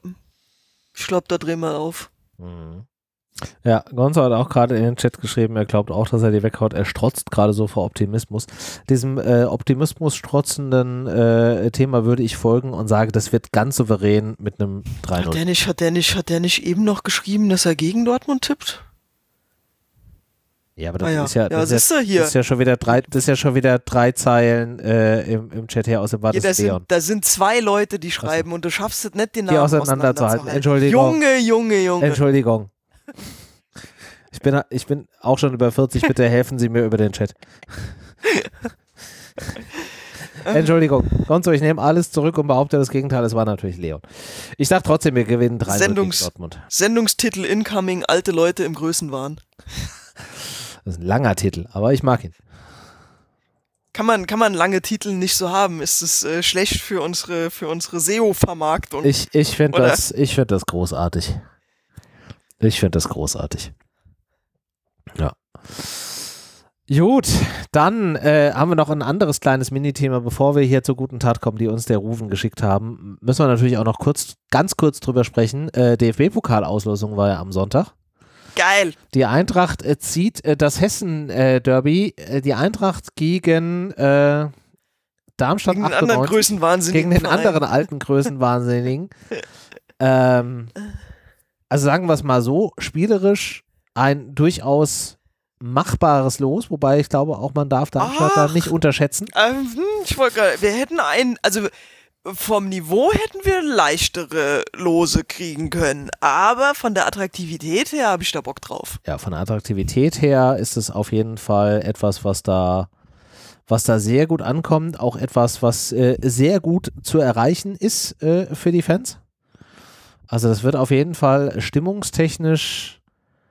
Ich glaube, da drehen wir auf. Mhm. Ja, Gonzo hat auch gerade in den Chat geschrieben, er glaubt auch, dass er die weghaut. Er strotzt gerade so vor Optimismus. Diesem äh, Optimismus strotzenden äh, Thema würde ich folgen und sage, das wird ganz souverän mit einem Hat 3-0. der nicht, hat der nicht, hat der nicht eben noch geschrieben, dass er gegen Dortmund tippt? Ja, aber das Ah ja. ist ja, Ja, das, siehst ist ja, hier. das ist ja schon wieder drei, das ist ja schon wieder drei Zeilen äh, im, im Chat her aus dem Ja, Bades da, sind, Leon. da sind zwei Leute, die schreiben und du schaffst es nicht, den Die Namen auseinanderzuhalten. Entschuldigung. Junge, Junge, Junge. Entschuldigung. Ich bin, ich bin auch schon über 40, bitte helfen Sie mir über den Chat. Entschuldigung, Gonzo, ich nehme alles zurück und behaupte das Gegenteil. Es war natürlich Leon. Ich sage trotzdem, wir gewinnen 3 Sendungs Dortmund. Sendungstitel Incoming, alte Leute im Größenwahn. Das ist ein langer Titel, aber ich mag ihn. Kann man, kann man lange Titel nicht so haben? Ist es äh, schlecht für unsere, für unsere SEO-Vermarktung? Ich, ich finde das, ich find das großartig. Ich finde das großartig. Ja. Gut, dann äh, haben wir noch ein anderes kleines Minithema, bevor wir hier zur guten Tat kommen, die uns der Rufen geschickt haben. Müssen wir natürlich auch noch kurz, ganz kurz drüber sprechen. Äh, DFB-Pokalauslosung war ja am Sonntag. Geil. Die Eintracht äh, zieht äh, das Hessen-Derby, äh, die Eintracht gegen äh, Darmstadt Gegen den anderen 98 Größenwahnsinnigen. gegen den Verein. anderen alten Größenwahnsinnigen. ähm, also sagen wir es mal so, spielerisch ein durchaus machbares Los, wobei ich glaube auch, man darf Darmstadt da Ach. nicht unterschätzen. Ähm, hm, ich wollte gerade, wir hätten ein, also vom Niveau hätten wir leichtere Lose kriegen können, aber von der Attraktivität her habe ich da Bock drauf. Ja, von der Attraktivität her ist es auf jeden Fall etwas, was da was da sehr gut ankommt, auch etwas, was äh, sehr gut zu erreichen ist äh, für die Fans. Also das wird auf jeden Fall stimmungstechnisch,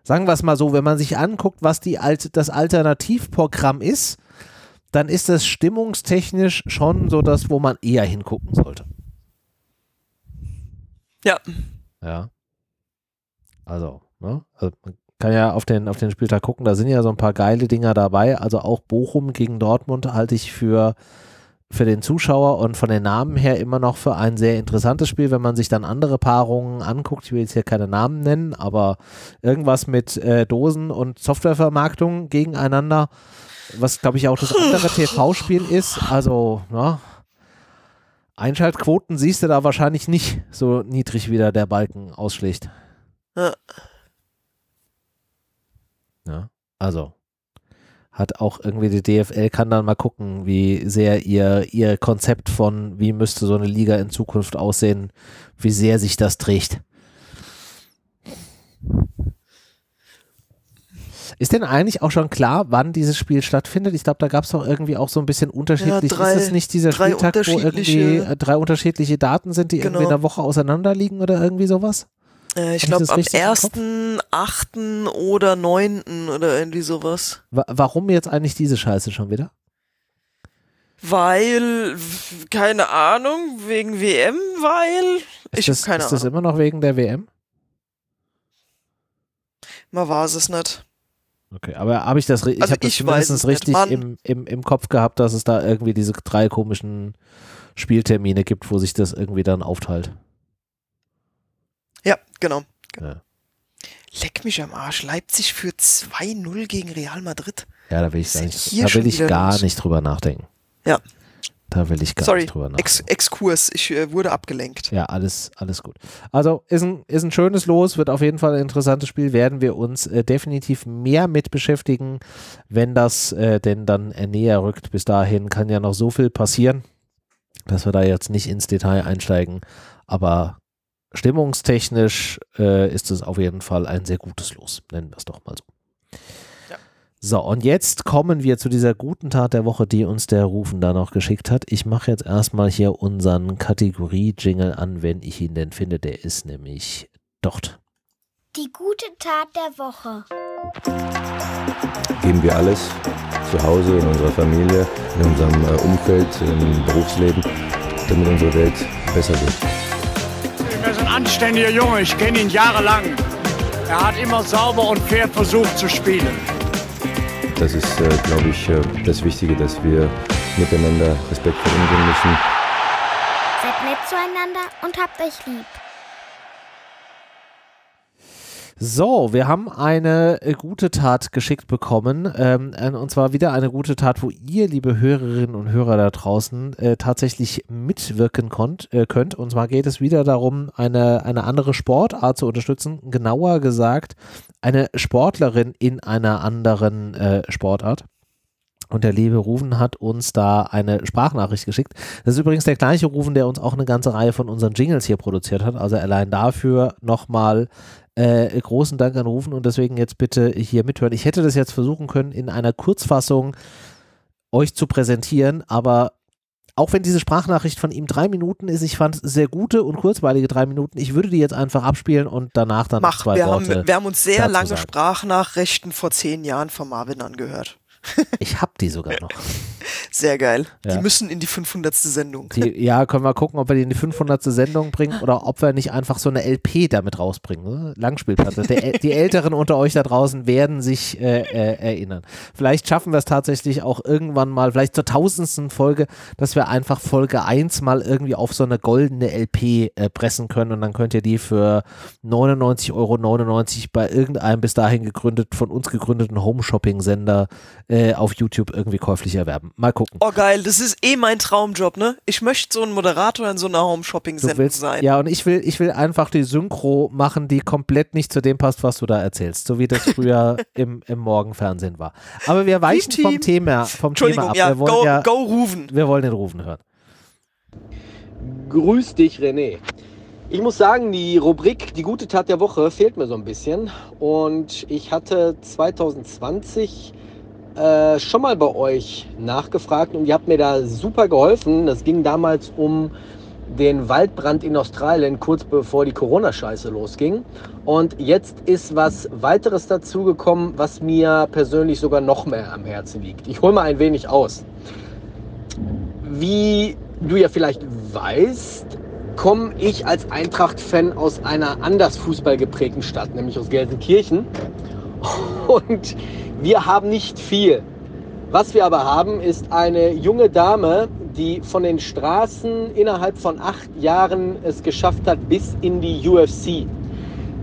sagen wir es mal so, wenn man sich anguckt, was die Alt das Alternativprogramm ist, dann ist das stimmungstechnisch schon so das, wo man eher hingucken sollte. Ja, Ja. Also, ne? Also man kann ja auf den, auf den Spieltag gucken, da sind ja so ein paar geile Dinger dabei. Also auch Bochum gegen Dortmund halte ich für, für den Zuschauer und von den Namen her immer noch für ein sehr interessantes Spiel, wenn man sich dann andere Paarungen anguckt. Ich will jetzt hier keine Namen nennen, aber irgendwas mit äh, Dosen und Softwarevermarktung gegeneinander, was glaube ich auch das andere TV-Spiel ist. Also, ja. Einschaltquoten siehst du da wahrscheinlich nicht so niedrig, wie da der Balken ausschlägt. Ja. Ja, also hat auch irgendwie die DFL kann dann mal gucken, wie sehr ihr, ihr Konzept von, wie müsste so eine Liga in Zukunft aussehen, wie sehr sich das trägt. Ist denn eigentlich auch schon klar, wann dieses Spiel stattfindet? Ich glaube, da gab es doch irgendwie auch so ein bisschen unterschiedlich. drei- ist es nicht dieser Spieltag, wo irgendwie äh, drei unterschiedliche Daten sind, die irgendwie in Genau. der Woche auseinander liegen oder irgendwie sowas? äh, ich glaube das am richtig im Kopf? 1., 8. oder 9. oder irgendwie sowas. Wa warum jetzt eigentlich diese Scheiße schon wieder? Weil, keine Ahnung, wegen WM, weil, Ist ich das, keine ist das Ahnung. immer noch wegen der WM? Man war es nicht. Okay, aber habe ich das, ich Also habe das ich es nicht. richtig im, im, im Kopf gehabt, dass es da irgendwie diese drei komischen Spieltermine gibt, wo sich das irgendwie dann aufteilt. Ja, genau. Ja, Leck mich am Arsch. Leipzig für 2-0 gegen Real Madrid. ja da will ich, nicht, da will ich gar los? nicht drüber nachdenken. Ja. Da will ich gar Sorry, nicht drüber Ex nachdenken. Exkurs. Ich äh, wurde abgelenkt. Ja, alles, alles gut. Also ist ein, ist ein schönes Los, wird auf jeden Fall ein interessantes Spiel, werden wir uns äh, definitiv mehr mit beschäftigen, wenn das äh, denn dann äh, näher rückt. Bis dahin kann ja noch so viel passieren, dass wir da jetzt nicht ins Detail einsteigen, aber stimmungstechnisch äh, ist es auf jeden Fall ein sehr gutes Los, nennen wir es doch mal so. So, und jetzt kommen wir zu dieser guten Tat der Woche, die uns der Rufen da noch geschickt hat. Ich mache jetzt erstmal hier unseren Kategorie-Jingle an, wenn ich ihn denn finde. Der ist nämlich dort. Die gute Tat der Woche. geben wir alles zu Hause, in unserer Familie, in unserem äh, Umfeld, im Berufsleben, damit unsere Welt besser wird. Er ist ein anständiger Junge, ich kenne ihn jahrelang. Er hat immer sauber und fair versucht zu spielen. Das ist, äh, glaube ich, äh, das Wichtige, dass wir miteinander respektvoll umgehen müssen. Seid nett zueinander und habt euch lieb. So, wir haben eine äh, gute Tat geschickt bekommen. Ähm, äh, und zwar wieder eine gute Tat, wo ihr, liebe Hörerinnen und Hörer da draußen, äh, tatsächlich mitwirken konnt, äh, könnt. Und zwar geht es wieder darum, eine, eine andere Sportart zu unterstützen. Genauer gesagt, eine Sportlerin in einer anderen äh, Sportart. Und der liebe Ruven hat uns da eine Sprachnachricht geschickt. Das ist übrigens der gleiche Ruven, der uns auch eine ganze Reihe von unseren Jingles hier produziert hat. Also allein dafür nochmal äh, großen Dank an Rufen und deswegen jetzt bitte hier mithören. Ich hätte das jetzt versuchen können, in einer Kurzfassung euch zu präsentieren, aber auch wenn diese Sprachnachricht von ihm drei Minuten ist, ich fand sehr gute und kurzweilige drei Minuten. Ich würde die jetzt einfach abspielen und danach dann Mach, zwei wir Worte. haben, wir haben uns sehr lange sagen. Sprachnachrichten vor zehn Jahren von Marvin angehört. Ich hab die sogar noch. Sehr geil. Ja. Die müssen in die 500. Sendung. Die, ja, können wir gucken, ob wir die in die 500. Sendung bringen oder ob wir nicht einfach so eine LP damit rausbringen. Ne? Langspielplatte. Der, die Älteren unter euch da draußen werden sich äh, äh, erinnern. Vielleicht schaffen wir es tatsächlich auch irgendwann mal, vielleicht zur tausendsten Folge, dass wir einfach Folge 1 mal irgendwie auf so eine goldene LP äh, pressen können und dann könnt ihr die für 99,99 Euro bei irgendeinem bis dahin gegründet, von uns gegründeten Home-Shopping-Sender äh, auf YouTube irgendwie käuflich erwerben. Mal gucken. Oh geil, das ist eh mein Traumjob, ne? Ich möchte so ein Moderator in so einer Du Home-Shopping-Sendung willst, sein. ja, und ich will, ich will einfach die Synchro machen, die komplett nicht zu dem passt, was du da erzählst, so wie das früher im, im Morgenfernsehen war. Aber wir weichen Team. vom Thema, vom Thema Entschuldigung, ab. ja, wir wollen go, ja, go Ruven. wir wollen den Rufen hören. Grüß dich, René. Ich muss sagen, die Rubrik Die gute Tat der Woche fehlt mir so ein bisschen. Und ich hatte 2020 äh, schon mal bei euch nachgefragt und ihr habt mir da super geholfen. Das ging damals um den Waldbrand in Australien, kurz bevor die Corona-Scheiße losging. Und jetzt ist was weiteres dazugekommen, was mir persönlich sogar noch mehr am Herzen liegt. Ich hole mal ein wenig aus. Wie du ja vielleicht weißt, komme ich als Eintracht-Fan aus einer anders Fußball geprägten Stadt, nämlich aus Gelsenkirchen. Und wir haben nicht viel. Was wir aber haben, ist eine junge Dame, die von den Straßen innerhalb von acht Jahren es geschafft hat bis in die UFC.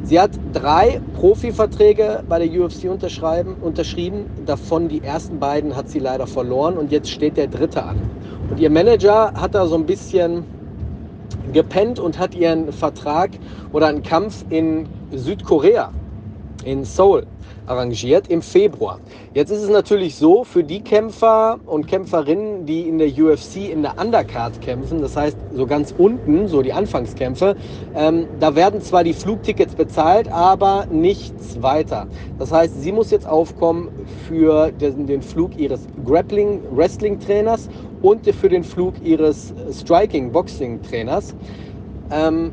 Sie hat drei Profiverträge bei der UFC unterschreiben, unterschrieben. Davon die ersten beiden hat sie leider verloren und jetzt steht der dritte an. Und ihr Manager hat da so ein bisschen gepennt und hat ihren Vertrag oder einen Kampf in Südkorea, in Seoul, arrangiert im Februar. Jetzt ist es natürlich so, für die Kämpfer und Kämpferinnen, die in der UFC in der Undercard kämpfen, das heißt so ganz unten, so die Anfangskämpfe, ähm, da werden zwar die Flugtickets bezahlt, aber nichts weiter. Das heißt, sie muss jetzt aufkommen für den, den Flug ihres Grappling-Wrestling-Trainers und für den Flug ihres Striking-Boxing-Trainers. Ähm,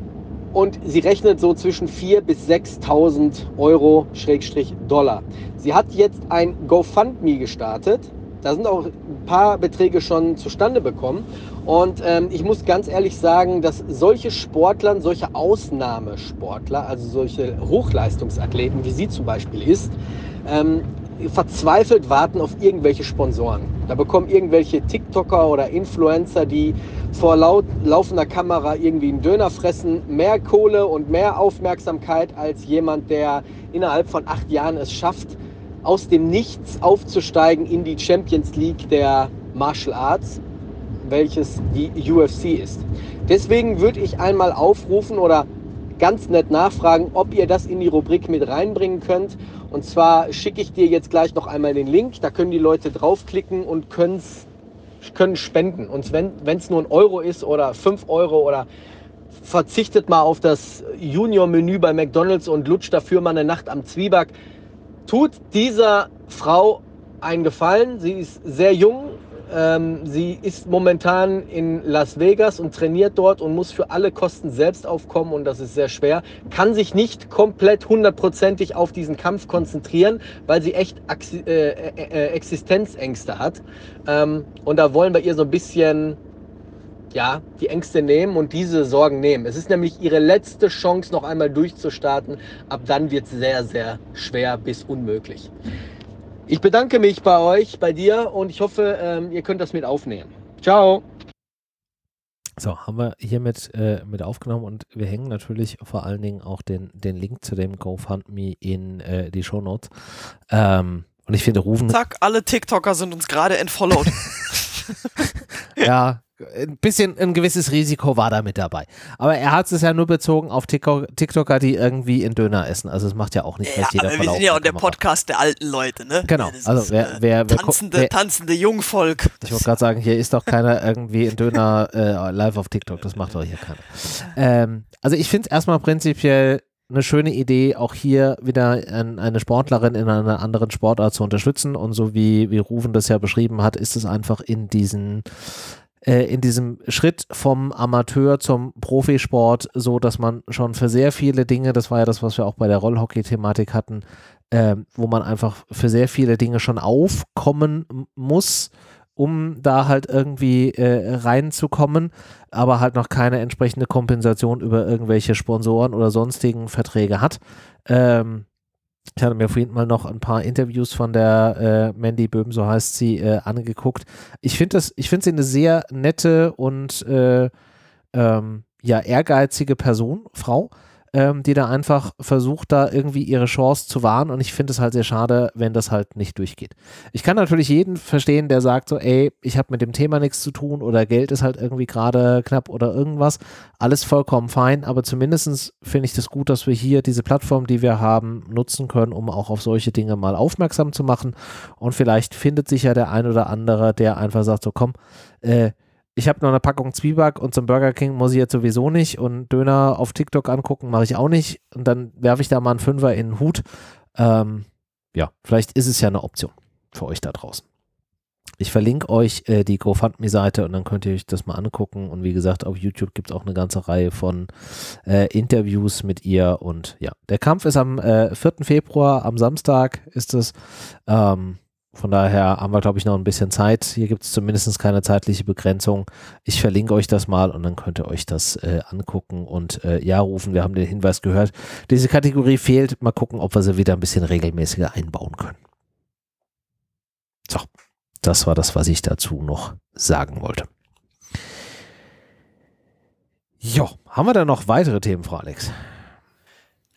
und sie rechnet so zwischen 4.000 bis 6.000 Euro Schrägstrich Dollar. Sie hat jetzt ein GoFundMe gestartet. Da sind auch ein paar Beträge schon zustande bekommen. Und ähm, ich muss ganz ehrlich sagen, dass solche Sportler, solche Ausnahmesportler, also solche Hochleistungsathleten, wie sie zum Beispiel ist, ähm, verzweifelt warten auf irgendwelche Sponsoren. Da bekommen irgendwelche TikToker oder Influencer, die vor laut, laufender Kamera irgendwie einen Döner fressen, mehr Kohle und mehr Aufmerksamkeit als jemand, der innerhalb von acht Jahren es schafft, aus dem Nichts aufzusteigen in die Champions League der Martial Arts, welches die UFC ist. Deswegen würde ich einmal aufrufen oder ganz nett nachfragen, ob ihr das in die Rubrik mit reinbringen könnt. Und zwar schicke ich dir jetzt gleich noch einmal den Link. Da können die Leute draufklicken und können spenden. Und wenn es nur ein Euro ist oder fünf Euro oder verzichtet mal auf das Junior-Menü bei McDonalds und lutscht dafür mal eine Nacht am Zwieback. Tut dieser Frau einen Gefallen. Sie ist sehr jung. Ähm, sie ist momentan in Las Vegas und trainiert dort und muss für alle Kosten selbst aufkommen und das ist sehr schwer. Kann sich nicht komplett hundertprozentig auf diesen Kampf konzentrieren, weil sie echt Axi äh, äh, Existenzängste hat. Ähm, und da wollen wir ihr so ein bisschen ja, die Ängste nehmen und diese Sorgen nehmen. Es ist nämlich ihre letzte Chance, noch einmal durchzustarten. Ab dann wird es sehr, sehr schwer bis unmöglich. Ich bedanke mich bei euch, bei dir und ich hoffe, ähm, ihr könnt das mit aufnehmen. Ciao. So, haben wir hiermit äh, mit aufgenommen und wir hängen natürlich vor allen Dingen auch den, den Link zu dem GoFundMe in äh, die Shownotes. Ähm, und ich finde, Rufen, Zack, alle TikToker sind uns gerade entfollowed. ja, ein bisschen ein gewisses Risiko war da mit dabei. Aber er hat es ja nur bezogen auf TikTok, TikToker, die irgendwie in Döner essen. Also es macht ja auch nicht Ja, jeder aber wir sind ja auch der Kamera. Podcast der alten Leute, ne? Genau, Das also wer- äh, wer- wer gu- tanzende, wer- tanzende Jungvolk. Ich wollte gerade sagen, hier ist doch keiner irgendwie in Döner äh, live auf TikTok. Das macht doch hier keiner. Ähm, also ich finde es erstmal prinzipiell eine schöne Idee, auch hier wieder ein, eine Sportlerin in einer anderen Sportart zu unterstützen. Und so wie, wie Rufen das ja beschrieben hat, ist es einfach in diesen in diesem Schritt vom Amateur zum Profisport so, dass man schon für sehr viele Dinge, das war ja das, was wir auch bei der Rollhockey-Thematik hatten, ähm, wo man einfach für sehr viele Dinge schon aufkommen muss, um da halt irgendwie äh, reinzukommen, aber halt noch keine entsprechende Kompensation über irgendwelche Sponsoren oder sonstigen Verträge hat. Ähm, ich hatte mir vorhin mal noch ein paar Interviews von der äh, Mandy Böhm, so heißt sie, äh, angeguckt. Ich finde finde sie eine sehr nette und äh, ähm, ja ehrgeizige Person, Frau, ähm, die da einfach versucht, da irgendwie ihre Chance zu wahren. Und ich finde es halt sehr schade, wenn das halt nicht durchgeht. Ich kann natürlich jeden verstehen, der sagt so, ey, ich habe mit dem Thema nichts zu tun oder Geld ist halt irgendwie gerade knapp oder irgendwas. Alles vollkommen fein, aber zumindestens finde ich das gut, dass wir hier diese Plattform, die wir haben, nutzen können, um auch auf solche Dinge mal aufmerksam zu machen. Und vielleicht findet sich ja der ein oder andere, der einfach sagt, so komm, äh, ich habe noch eine Packung Zwieback und zum Burger King muss ich jetzt sowieso nicht und Döner auf TikTok angucken mache ich auch nicht und dann werfe ich da mal einen Fünfer in den Hut. Ähm, ja, vielleicht ist es ja eine Option für euch da draußen. Ich verlinke euch äh, die GoFundMe-Seite und dann könnt ihr euch das mal angucken. Und wie gesagt, auf YouTube gibt es auch eine ganze Reihe von äh, Interviews mit ihr. Und ja, der Kampf ist am äh, 4. Februar, am Samstag ist es. Ähm, von daher haben wir, glaube ich, noch ein bisschen Zeit. Hier gibt es zumindest keine zeitliche Begrenzung. Ich verlinke euch das mal und dann könnt ihr euch das äh, angucken und äh, ja rufen. Wir haben den Hinweis gehört. Diese Kategorie fehlt. Mal gucken, ob wir sie wieder ein bisschen regelmäßiger einbauen können. So, das war das, was ich dazu noch sagen wollte. Jo, haben wir da noch weitere Themen, Frau Alex?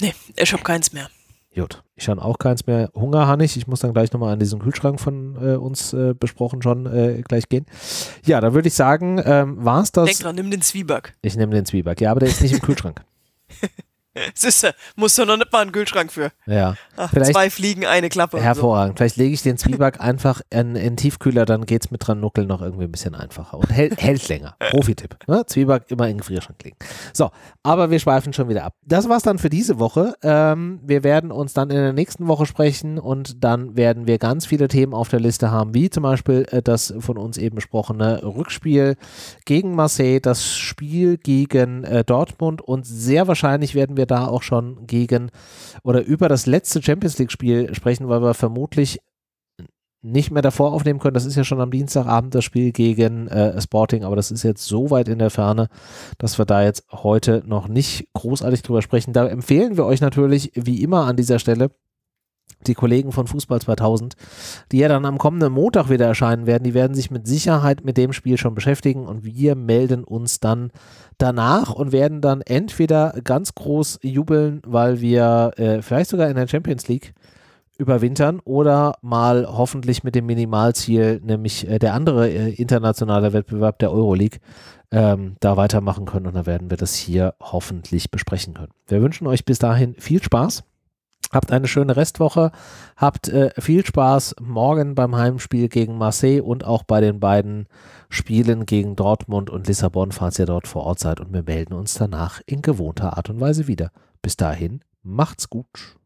Nee, ich hab keins mehr. Gut, ich habe auch keins mehr. Hunger habe ich. Ich muss dann gleich nochmal an diesen Kühlschrank von äh, uns äh, besprochen schon äh, gleich gehen. Ja, da würde ich sagen, ähm, war es das. Denk dran, nimm den Zwieback. Ich nehme den Zwieback. Ja, aber der ist nicht im Kühlschrank. Siehste, musst du noch nicht mal einen Kühlschrank für. Ja, Ach, Vielleicht- zwei Fliegen, eine Klappe. und so. hervorragend. Vielleicht lege ich den Zwieback einfach in, in den Tiefkühler, dann geht es mit dran nuckeln noch irgendwie ein bisschen einfacher und hält, hält länger. Profi-Tipp. Ne? Zwieback immer in den Gefrierschrank legen. So, aber wir schweifen schon wieder ab. Das war's dann für diese Woche. Ähm, wir werden uns dann in der nächsten Woche sprechen und dann werden wir ganz viele Themen auf der Liste haben, wie zum Beispiel äh, das von uns eben besprochene Rückspiel gegen Marseille, das Spiel gegen äh, Dortmund und sehr wahrscheinlich werden wir da auch schon gegen oder über das letzte Champions League-Spiel sprechen, weil wir vermutlich nicht mehr davor aufnehmen können. Das ist ja schon am Dienstagabend das Spiel gegen äh, Sporting, aber das ist jetzt so weit in der Ferne, dass wir da jetzt heute noch nicht großartig drüber sprechen. Da empfehlen wir euch natürlich, wie immer an dieser Stelle, die Kollegen von Fußball 2000, die ja dann am kommenden Montag wieder erscheinen werden, die werden sich mit Sicherheit mit dem Spiel schon beschäftigen und wir melden uns dann danach und werden dann entweder ganz groß jubeln, weil wir äh, vielleicht sogar in der Champions League überwintern oder mal hoffentlich mit dem Minimalziel, nämlich äh, der andere äh, internationale Wettbewerb der Euroleague, ähm, da weitermachen können und dann werden wir das hier hoffentlich besprechen können. Wir wünschen euch bis dahin viel Spaß. Habt eine schöne Restwoche, habt äh, viel Spaß morgen beim Heimspiel gegen Marseille und auch bei den beiden Spielen gegen Dortmund und Lissabon, falls ihr dort vor Ort seid und wir melden uns danach in gewohnter Art und Weise wieder. Bis dahin, macht's gut.